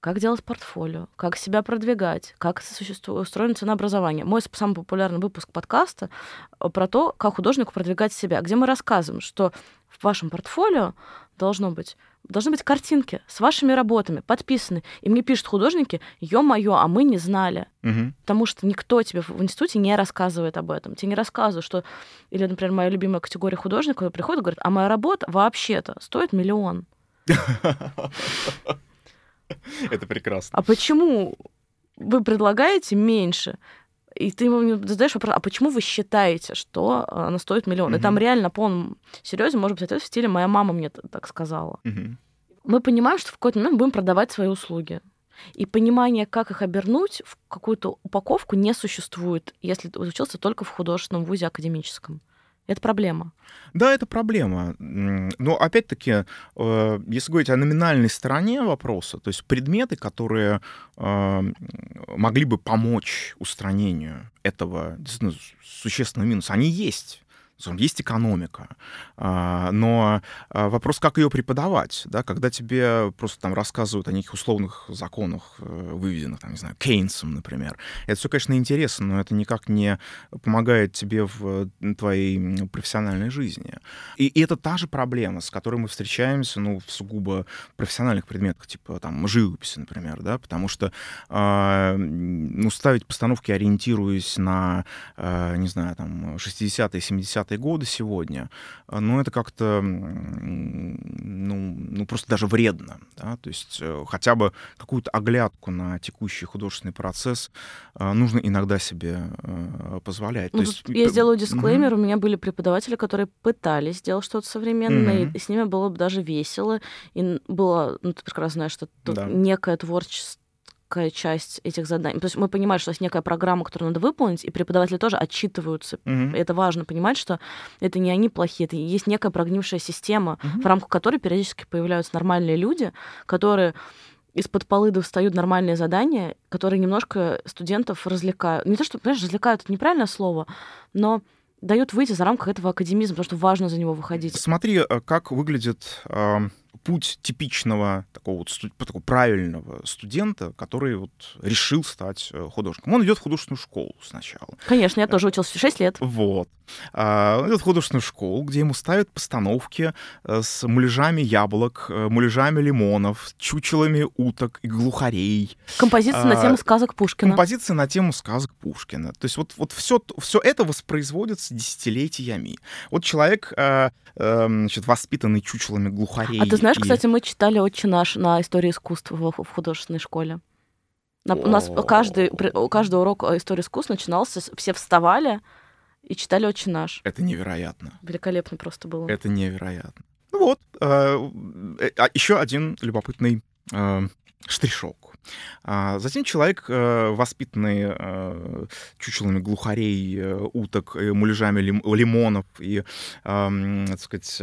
как делать портфолио, как себя продвигать, как устроено ценообразование. Мой самый популярный выпуск подкаста про то, как художнику продвигать себя, где мы рассказываем, что в вашем портфолио должно быть должны быть картинки с вашими работами, подписаны. И мне пишут художники, ё-моё, а мы не знали. Угу. Потому что никто тебе в институте не рассказывает об этом. Тебе не рассказывают, что... Или, например, моя любимая категория художника приходит и говорит, а моя работа вообще-то стоит миллион. Это прекрасно. А почему вы предлагаете меньше? И ты ему задаешь вопрос, а почему вы считаете, что э, она стоит миллион? Mm-hmm. И там реально на полном серьезе, может быть, это в стиле моя мама мне так сказала. Mm-hmm. Мы понимаем, что в какой-то момент будем продавать свои услуги. И понимание, как их обернуть в какую-то упаковку, не существует, если ты учился только в художественном вузе академическом. Это проблема. Да, это проблема. Но опять-таки, э, если говорить о номинальной стороне вопроса, то есть предметы, которые э, могли бы помочь устранению этого существенного минуса, они есть есть экономика, а, но а, вопрос, как ее преподавать, да, когда тебе просто там рассказывают о неких условных законах, э, выведенных, там, не знаю, Кейнсом, например. Это все, конечно, интересно, но это никак не помогает тебе в твоей профессиональной жизни. И, и это та же проблема, с которой мы встречаемся, ну, в сугубо профессиональных предметах, типа там живописи, например, да, потому что, э, ну, ставить постановки, ориентируясь на, э, не знаю, там, 60-е, 70-е 90-е годы сегодня, э, ну, это как-то, ну, ну, просто даже вредно, да, то есть э, хотя бы какую-то оглядку на текущий художественный процесс нужно иногда себе позволять. Ну, есть... Я сделаю дисклеймер, mm-hmm. у меня были преподаватели, которые пытались сделать что-то современное, mm-hmm. и с ними было бы даже весело, и было, ну, ты прекрасно знаешь, что тут да. некое творчество некая часть этих заданий. То есть мы понимаем, что есть некая программа, которую надо выполнить, и преподаватели тоже отчитываются. Mm-hmm. Это важно понимать, что это не они плохие, это есть некая прогнившая система, mm-hmm. в рамках которой периодически появляются нормальные люди, которые из-под полы достают нормальные задания, которые немножко студентов развлекают. Не то, что, понимаешь, развлекают, это неправильное слово, но дают выйти за рамки этого академизма, потому что важно за него выходить. Смотри, э, как выглядит э, путь типичного такого вот такого правильного студента, который вот решил стать э, художником. Он идет в художественную школу сначала. Конечно, я тоже учился 6 лет. Вот. А, он идет в художественную школу, где ему ставят постановки э, с муляжами яблок, э, муляжами лимонов, чучелами уток и глухарей. Композиции а, на тему сказок Пушкина. Композиции на тему сказок Пушкина. То есть вот, вот все, все это воспроизводится десятилетиями. Вот человек, значит, воспитанный чучелами глухарей. А ты знаешь, знаешь, кстати, мы читали «Отче наш» на истории искусства в, в художественной школе. На, у нас каждый, каждый урок истории искусств начинался, все вставали и читали «Отче наш». Это невероятно. Великолепно просто было. Это невероятно. Ну вот, э, э, а еще один любопытный э, штришок. А затем человек, э, воспитанный э, чучелами глухарей, э, уток, муляжами лимонов и, так сказать,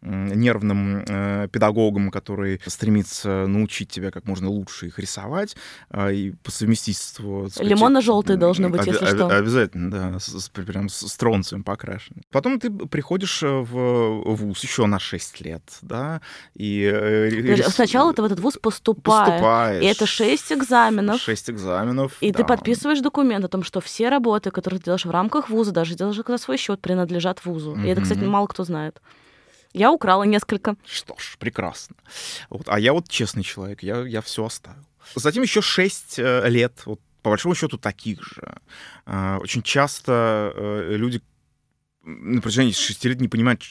нервным педагогом, который стремится научить тебя как можно лучше их рисовать, и по совместительству... Лимонно-желтые должны быть, если что. Обязательно, да, с, прям с тронцием покрашены. Потом ты приходишь в вуз еще на 6 лет, да, и... Сначала ты в этот вуз поступаешь. Поступаешь. И это шесть экзаменов. Шесть экзаменов. И да. ты подписываешь документ о том, что все работы, которые ты делаешь в рамках вуза, даже делаешь за свой счет, принадлежат вузу. Mm-hmm. И это, кстати, мало кто знает. Я украла несколько. Что ж, прекрасно. Вот, а я вот честный человек, я, я все оставил. Затем еще шесть э, лет, вот, по большому счету, таких же. Э, очень часто э, люди на протяжении шести лет не понимают,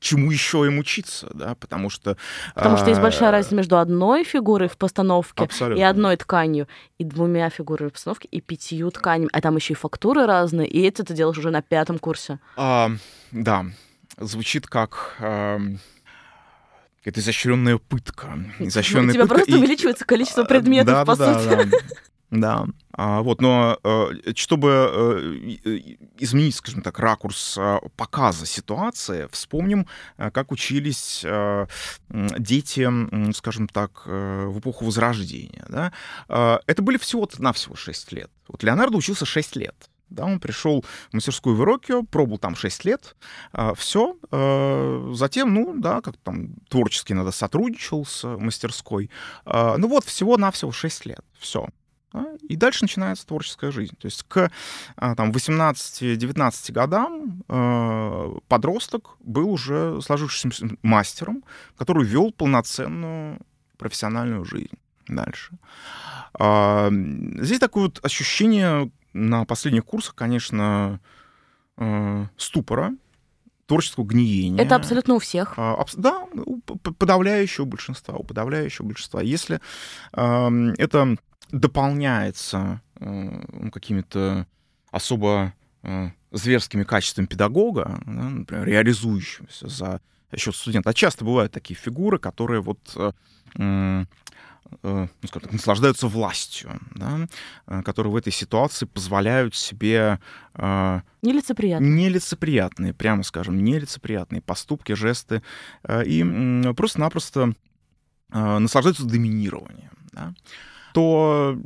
чему еще им учиться, да, потому что... Потому что есть большая а, разница между одной фигурой в постановке Абсолютно. и одной тканью, и двумя фигурами в постановке, и пятью тканями. А там еще и фактуры разные, и это ты делаешь уже на пятом курсе. А, да, звучит как... А, это изощренная пытка. Изощренная У тебя пытка просто и... увеличивается количество предметов, да, по да, сути. Да, да. Да, а, вот, но э, чтобы э, изменить, скажем так, ракурс э, показа ситуации, вспомним, как учились дети, скажем так, в эпоху Возрождения. Да? Это были всего-то навсего 6 лет. Вот Леонардо учился 6 лет. Да, он пришел в мастерскую в Ирокио, пробовал там 6 лет, все. Затем, ну, да, как там творчески надо сотрудничал с мастерской. Ну вот, всего-навсего 6 лет. Все. И дальше начинается творческая жизнь. То есть к а, там, 18-19 годам подросток был уже сложившимся мастером, который вел полноценную профессиональную жизнь дальше. А, здесь такое вот ощущение на последних курсах, конечно, э, ступора, творческого гниения. Это абсолютно у всех. А, абс- да, у подавляющего большинства, у подавляющего большинства. Если э, это дополняется э, какими-то особо э, зверскими качествами педагога, да, например, реализующимся за счет студента. А часто бывают такие фигуры, которые вот э, ну, скажем так, наслаждаются властью, да, которые в этой ситуации позволяют себе э, нелицеприятные. нелицеприятные, прямо скажем, нелицеприятные поступки, жесты, э, и э, просто-напросто э, наслаждаются доминированием. Да то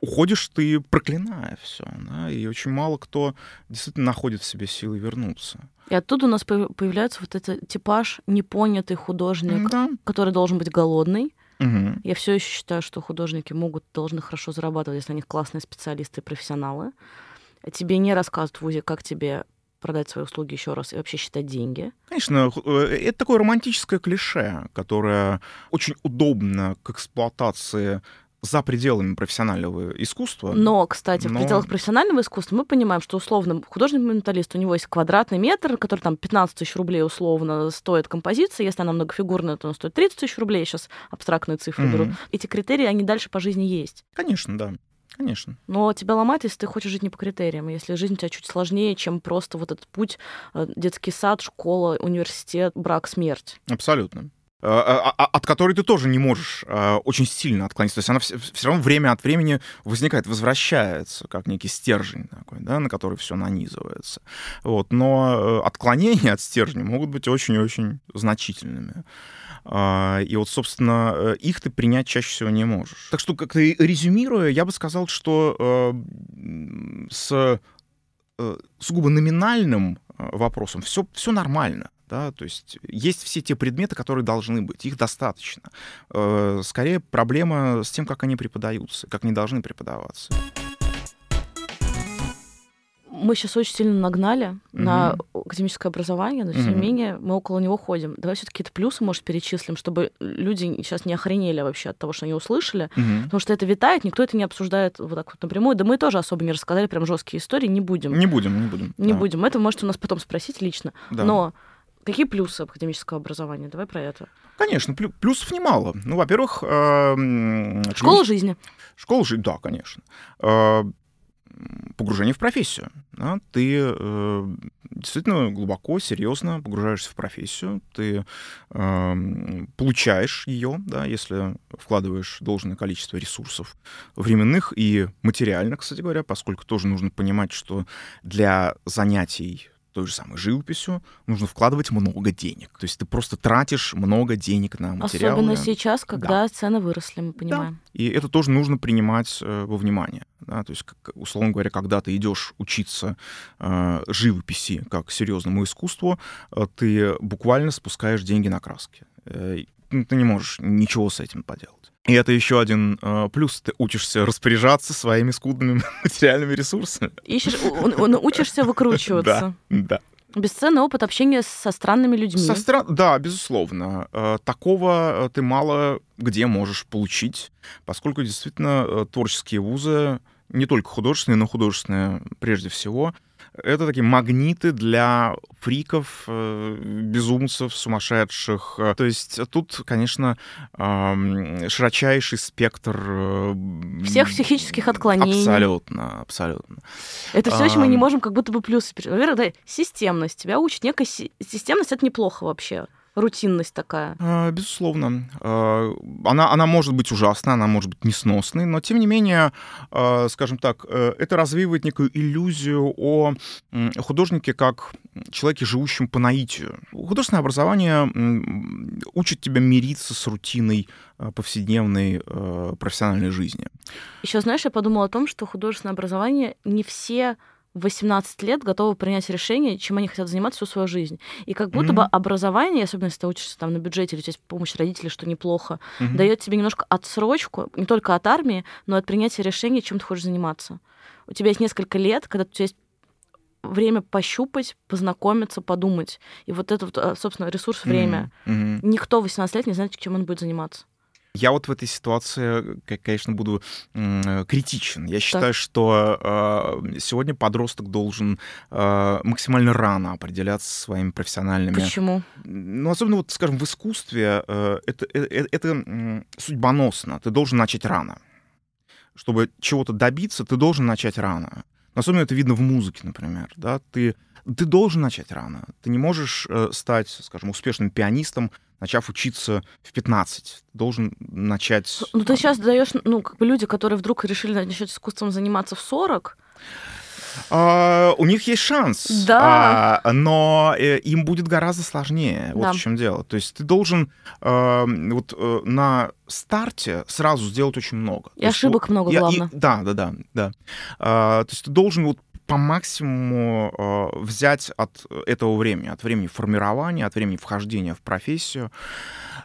уходишь ты, проклиная все, да, и очень мало кто действительно находит в себе силы вернуться. И оттуда у нас появляется вот этот типаж непонятый художник, да. который должен быть голодный. Угу. Я все еще считаю, что художники могут, должны хорошо зарабатывать, если у них классные специалисты и профессионалы. Тебе не рассказывают в ВУЗе, как тебе продать свои услуги еще раз и вообще считать деньги. Конечно, э, это такое романтическое клише, которое очень удобно к эксплуатации за пределами профессионального искусства. Но, кстати, в но- пределах профессионального искусства мы понимаем, что условно художник-менталист, у него есть квадратный метр, который там 15 тысяч рублей условно стоит композиция. Если она многофигурная, то она стоит 30 тысяч рублей. Я сейчас абстрактные цифры Мгм. беру. Эти критерии, они дальше по жизни есть. Конечно, да. Конечно. Но тебя ломает, если ты хочешь жить не по критериям, если жизнь у тебя чуть сложнее, чем просто вот этот путь э, детский сад, школа, университет, брак, смерть. Абсолютно. Э, а- а- От которой ты тоже не можешь э, очень сильно отклониться. То есть она все равно время от времени возникает, возвращается, как некий стержень такой, да, на который все нанизывается. Вот. Но э, отклонения от стержня могут быть очень и очень значительными. А, И вот, собственно, их ты принять чаще всего не можешь. Так что, как-то резюмируя, я бы сказал, что с сугубо номинальным вопросом все, все нормально. Да, то есть есть все те предметы, которые должны быть, их достаточно. Э, Скорее проблема с тем, как они преподаются, как они должны преподаваться. Мы сейчас очень сильно нагнали на Мгм. академическое образование, но тем не Мгм. менее мы около него ходим. Давай все-таки какие-то плюсы, может, перечислим, чтобы люди сейчас не охренели вообще от того, что они услышали. Мгм. Потому что это витает, никто это не обсуждает вот так вот напрямую. Да мы тоже особо не рассказали прям жесткие истории, не будем. Не будем, не будем. Не да, будем. Это можете у нас потом спросить лично. да. Но какие плюсы академического образования? Давай про это. Конечно, плю- плюсов немало. Ну, во-первых... э, Школа жизни. Школа жизни, да, конечно. Э, Погружение в профессию. да. Ты э, действительно глубоко, серьезно погружаешься в профессию. Ты э, получаешь ее, да, если вкладываешь должное количество ресурсов временных и материальных, кстати говоря, поскольку тоже нужно понимать, что для занятий той же самой живописью нужно вкладывать много денег. То есть ты просто тратишь много денег на материалы. Особенно сейчас, когда цены выросли, мы понимаем. И это тоже нужно принимать э, во внимание. Да? То есть, как, условно говоря, когда ты идешь учиться э, живописи как серьезному искусству, э, ты буквально спускаешь деньги на краски. Э, ну, ты не можешь ничего с этим поделать. И это еще один э, плюс. Ты учишься распоряжаться своими скудными материальными ресурсами. Ищешь, учишься выкручиваться. Да. Бесценный опыт общения со странными людьми. Со стра- Да, безусловно. Э, Такого э, ты мало где можешь получить, поскольку действительно творческие вузы, не только художественные, но художественные прежде всего, это такие магниты для фриков, э, безумцев, сумасшедших. То есть тут, конечно, широчайший спектр... э, Всех психических отклонений. Абсолютно, абсолютно. Это все еще мы не можем как будто бы плюсы. Во-первых, да, системность. Тебя учит некая си- системность, это неплохо вообще. Рутинность такая. А, Безусловно. А, Она, она может быть ужасной, она может быть несносной, но тем не менее, а, скажем так, э, это развеивает некую иллюзию о художнике как человеке, живущем по наитию. Художественное образование учит тебя мириться с рутиной повседневной э, профессиональной жизни. Еще, знаешь, я подумала о том, что художественное образование не все в 18 лет готовы принять решение, чем они хотят заниматься всю свою жизнь. И как будто бы Мгм. образование, особенно если ты учишься там на бюджете, или у тебя есть помощь родителей, что неплохо, Мгм. дает тебе немножко отсрочку, не только от армии, но от принятия решения, чем ты хочешь заниматься. У тебя есть несколько лет, когда у тебя есть время пощупать, познакомиться, подумать. И вот это, вот, а, собственно, ресурс время. Мгм. Никто в 18 лет не знает, чем он будет заниматься. Я вот в этой ситуации, к- конечно, буду э, критичен. Я считаю, что э, сегодня подросток должен э, максимально рано определяться своими профессиональными... Почему? Ну, особенно, вот, скажем, в искусстве э, это, э, э, это м, судьбоносно. Ты должен начать рано. Чтобы чего-то добиться, ты должен начать рано. Особенно это видно в музыке, например. Да? Ты, ты должен начать рано. Ты не можешь э, стать, скажем, успешным пианистом, начав учиться в 15. Ты должен начать... Ну, ты сейчас даешь, ну, как бы люди, которые вдруг решили начать искусством заниматься в 40, А, у них есть шанс, Да. а, но э, им будет гораздо сложнее. Вот Да. в чем дело. То есть ты должен э, вот э, на старте сразу сделать очень много. и То есть, ошибок вот, много, и- главное. да, да, да, да. А, то есть ты должен вот по максимуму э, взять от этого времени, от времени формирования, от времени вхождения в профессию.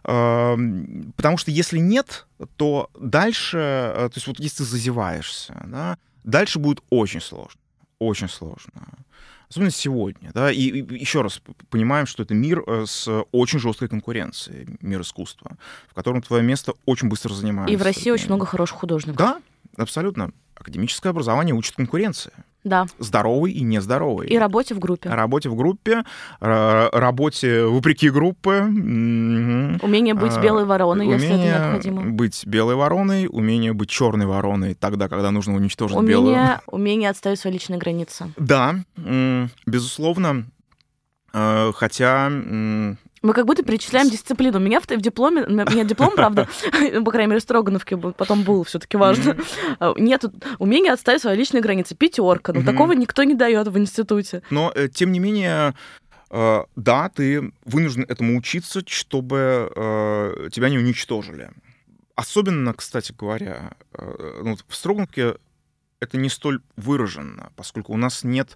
Э, потому что если нет, то дальше, э, то есть вот если ты зазеваешься, да, дальше будет очень сложно. Очень сложно. особенно сегодня, да, и, и еще раз понимаем, что это мир э, с очень жесткой конкуренцией, мир искусства, в котором твое место очень быстро занимается. И в России очень много хороших художников. Да, абсолютно. Академическое образование учит конкуренции. Да. Здоровый и нездоровый. И работе в группе. Работе в группе, работе вопреки группы. Умение быть а, белой вороной, умение если это необходимо. быть белой вороной, умение быть черной вороной тогда, когда нужно уничтожить умение, белую. Умение отставить свои личные границы. Да, безусловно. Э, хотя мы как будто перечисляем дисциплину. У меня в, в дипломе, у меня диплом, правда, по крайней мере, Строгановке потом был все-таки важно. А, нет умения отставить свои личные границы. Пятерка. Но такого никто не дает в институте. Но, э, тем не менее, э, да, ты вынужден этому учиться, чтобы э, тебя не уничтожили. Особенно, кстати говоря, ну, в Строгановке это не столь выраженно, поскольку у нас нет,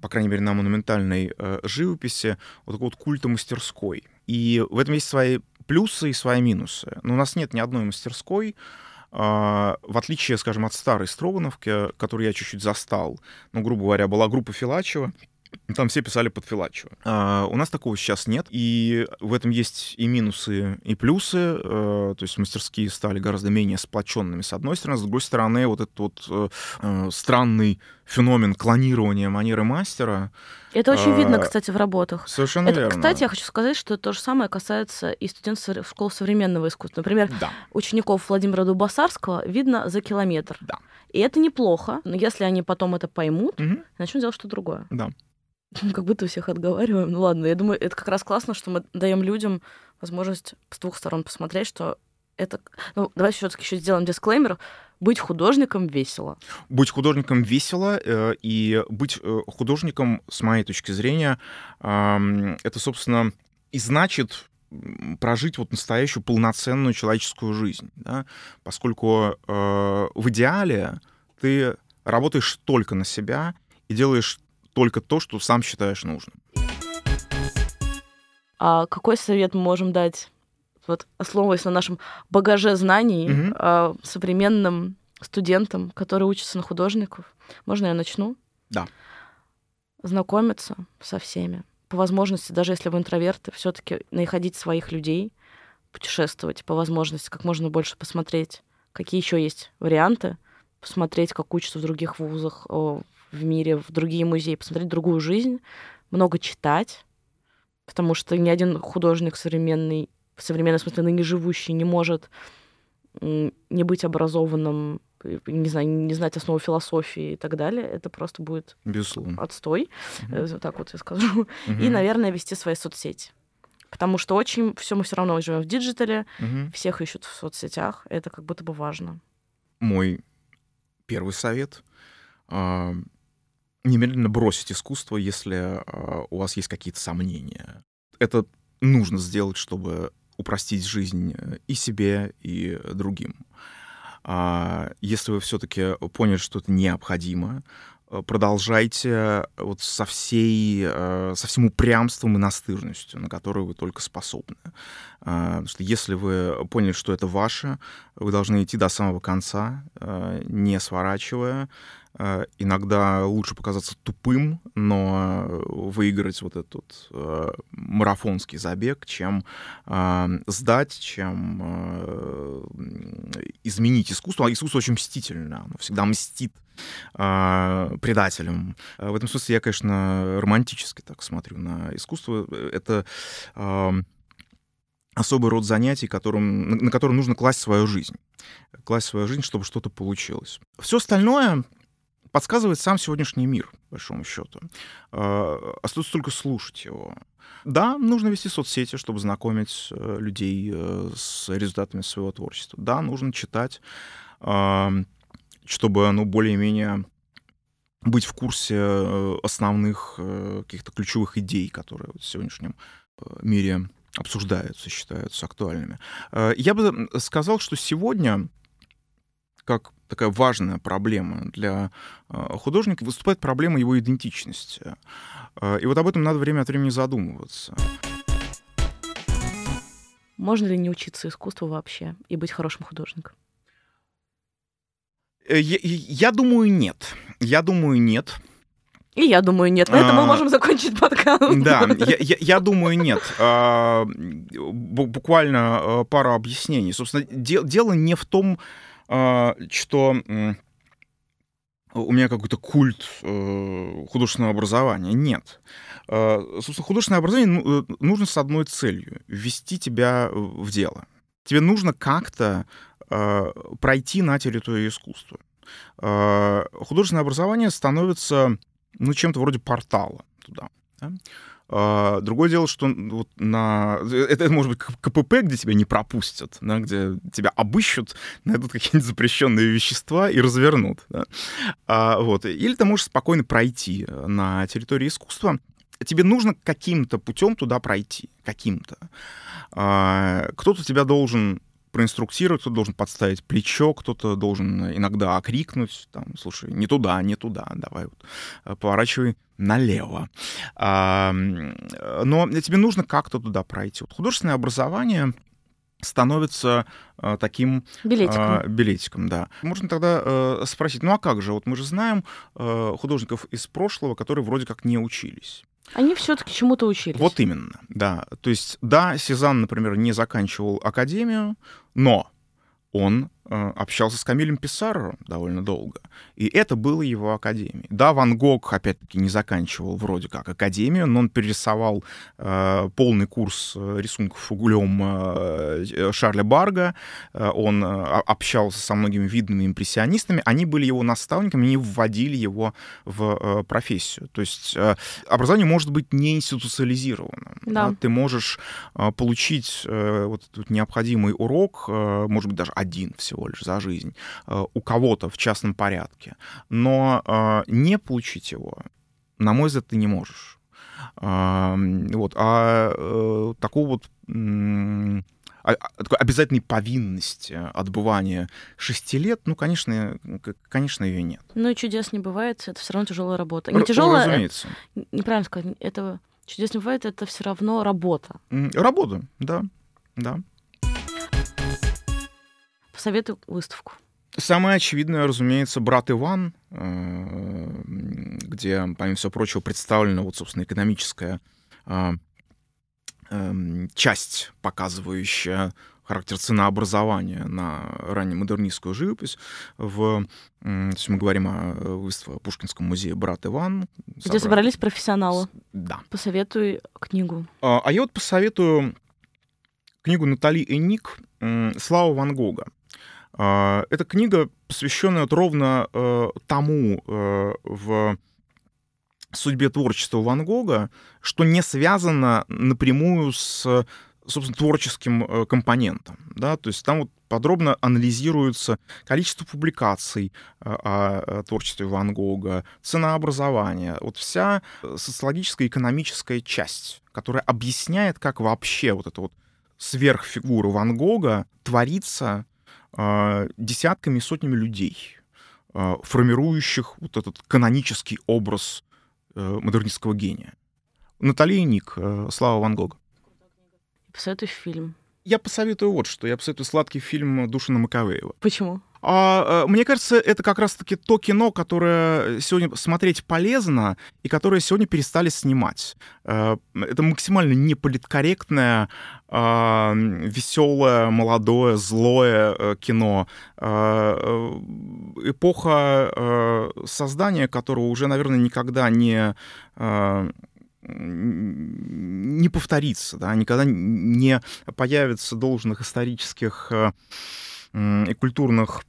по крайней мере, на монументальной э, живописи вот такого вот культа мастерской. И в этом есть свои плюсы и свои минусы. Но у нас нет ни одной мастерской, э, в отличие, скажем, от старой Строгановки, которую я чуть-чуть застал. Ну, грубо говоря, была группа Филачева, там все писали под Филачева. А, у нас такого сейчас нет, и в этом есть и минусы, и плюсы. А, то есть мастерские стали гораздо менее сплоченными, с одной стороны. С другой стороны, вот этот вот а, а странный феномен клонирования манеры мастера. Это очень а, видно, кстати, в работах. Совершенно это, верно. Кстати, я хочу сказать, что то же самое касается и студентов школ современного искусства. Например, да. учеников Владимира Дубасарского видно за километр. Да. И это неплохо, но если они потом это поймут, угу. начнут делать что-то другое. Да. как будто всех отговариваем. Ну ладно, я думаю, это как раз классно, что мы даем людям возможность с двух сторон посмотреть, что это... Ну, давайте все-таки еще сделаем дисклеймер. Быть художником весело. Быть художником весело, э, и быть э, художником, с моей точки зрения, это, собственно, и значит прожить вот настоящую полноценную человеческую жизнь, да? поскольку э, в идеале ты работаешь только на себя и делаешь только то, что сам считаешь нужным. А какой совет мы можем дать, вот основываясь на нашем багаже знаний, угу. современным студентам, которые учатся на художников? Можно я начну? Да. Знакомиться со всеми. По возможности, даже если вы интроверты, все-таки находить своих людей, путешествовать, по возможности как можно больше посмотреть, какие еще есть варианты, посмотреть, как учатся в других вузах, в мире, в другие музеи, посмотреть другую жизнь, много читать, потому что ни один художник современный, в современном смысле ныне живущий, не может не быть образованным, не знаю, не знать основу философии и так далее. Это просто будет Безусловно. отстой, угу. так вот я скажу. Угу. И, наверное, вести свои соцсети. Потому что очень все мы все равно живем в digital е, угу. всех ищут в соцсетях. Это как будто бы важно. Мой первый совет а, немедленно бросить искусство, если э, у вас есть какие-то сомнения. Это нужно сделать, чтобы упростить жизнь э, и себе, и другим. А если вы все-таки поняли, что это необходимо, э, продолжайте вот со всей, со всем упрямством и настырностью, на которую вы только способны. А, потому что если вы поняли, что это ваше, вы должны идти до самого конца, не сворачивая, Э, иногда лучше показаться тупым, но выиграть вот этот э, марафонский забег, чем э, сдать, чем э, изменить искусство. А искусство очень мстительно, оно всегда мстит э, предателям. Э, в этом смысле я, конечно, романтически так смотрю на искусство. Это э, особый род занятий, которым, на, на котором нужно класть свою жизнь. Класть свою жизнь, чтобы что-то получилось. Все остальное подсказывает сам сегодняшний мир, по большому счету. А, остается только слушать его. Да, нужно вести соцсети, чтобы знакомить э, людей э, с результатами своего творчества. Да, нужно читать, чтобы ну, более-менее быть в курсе э, основных каких-то ключевых идей, которые в сегодняшнем мире обсуждаются, считаются актуальными. Я бы сказал, что сегодня как такая важная проблема для а, художника выступает проблема его идентичности. А, и вот об этом надо время от времени задумываться. Можно ли не учиться искусству вообще и быть хорошим художником? Э, я, я думаю, нет. Я думаю, нет. И я думаю, нет. На этом мы можем закончить подкаст. Да, я, я, я думаю, нет. А, буквально пара объяснений. Собственно, де, дело не в том, что у меня какой-то культ художественного образования. Нет. Собственно, художественное образование ну, нужно с одной целью — ввести тебя в дело. Тебе нужно как-то пройти на территорию искусства. Художественное образование становится ну, чем-то вроде портала туда. Да? А, другое дело, что вот на... Это, это может быть КПП, где тебя не пропустят, да, где тебя обыщут, найдут какие-нибудь запрещенные вещества и развернут. Да? А, вот. Или ты можешь спокойно пройти на территории искусства. Тебе нужно каким-то путем туда пройти. Каким-то. А, кто-то тебя должен проинструктировать, кто должен подставить плечо, кто-то должен иногда окрикнуть, там, слушай, не туда, не туда, давай вот, э, поворачивай налево. А, но тебе нужно как-то туда пройти. Вот художественное образование становится э, таким билетиком. Э, билетиком, да. Можно тогда э, спросить, ну а как же? Вот мы же знаем э, художников из прошлого, которые вроде как не учились. Они все-таки чему-то учились. Вот именно, да. То есть, да, Сезанн, например, не заканчивал академию, но он общался с Камилем Писаро довольно долго, и это было его академией. Да, Ван Гог, опять-таки, не заканчивал вроде как академию, но он перерисовал э, полный курс э, рисунков углем э, Шарля Барга, э, он э, общался со многими видными импрессионистами, они были его наставниками, они вводили его в э, профессию. То есть э, образование может быть не институциализированным. Да. Да? Ты можешь э, получить э, вот этот необходимый урок, э, может быть, даже один всего лишь за жизнь, э, у кого-то в частном порядке. Но э, не получить его, на мой взгляд, ты не можешь. Вот. А э, такого вот а, а, такой обязательной повинности отбывания шести лет, ну, конечно, конечно, ее нет. Ну и чудес не бывает, это все равно тяжелая работа. Не тяжелая, разумеется. Неправильно сказать, это чудес не бывает, это все равно работа. Работа, да, да. Посоветуй выставку. Самое очевидное, разумеется, «Брат Иван», э, где, помимо всего прочего, представлена вот, собственно, экономическая э, эм, часть, показывающая характер ценообразования на раннемодернистскую живопись. В, то есть мы говорим о выставке Пушкинском музее «Брат Иван». Где собрали... собрались профессионалы. Да. Посоветуй книгу. А, а я вот посоветую книгу Натали Эник «Слава Ван Гога». А, эта книга, посвященная вот ровно э, тому э, в судьбе творчества Ван Гога, что не связано напрямую с собственно, творческим э, компонентом. Да? То есть там вот подробно анализируется количество публикаций о, творчестве Ван Гога, ценообразование, вот вся социологическая экономическая часть, которая объясняет, как вообще вот эта вот сверхфигура Ван Гога творится а, десятками, сотнями людей, а, формирующих вот этот канонический образ э, модернистского гения. Наталья Ник, э, Слава Ван Гога. Посоветуй фильм. Я посоветую вот что. Я посоветую сладкий фильм Душина Маковеева. Почему? А, а, мне кажется, это как раз-таки то кино, которое сегодня смотреть полезно и которое сегодня перестали снимать. А, это максимально неполиткорректное, а, веселое, молодое, злое э, кино. Э, эпоха создания которого уже, наверное, никогда не не повторится, да, никогда не появится должных исторических и культурных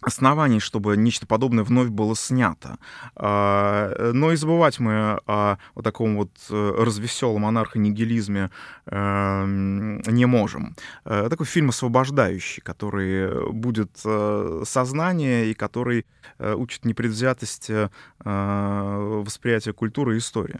оснований, чтобы нечто подобное вновь было снято. А, но и забывать мы о вот таком вот э, развеселом анархонигилизме эм, не можем. Э, такой фильм освобождающий, который будет э, сознание и который учит непредвзятости восприятия культуры и истории.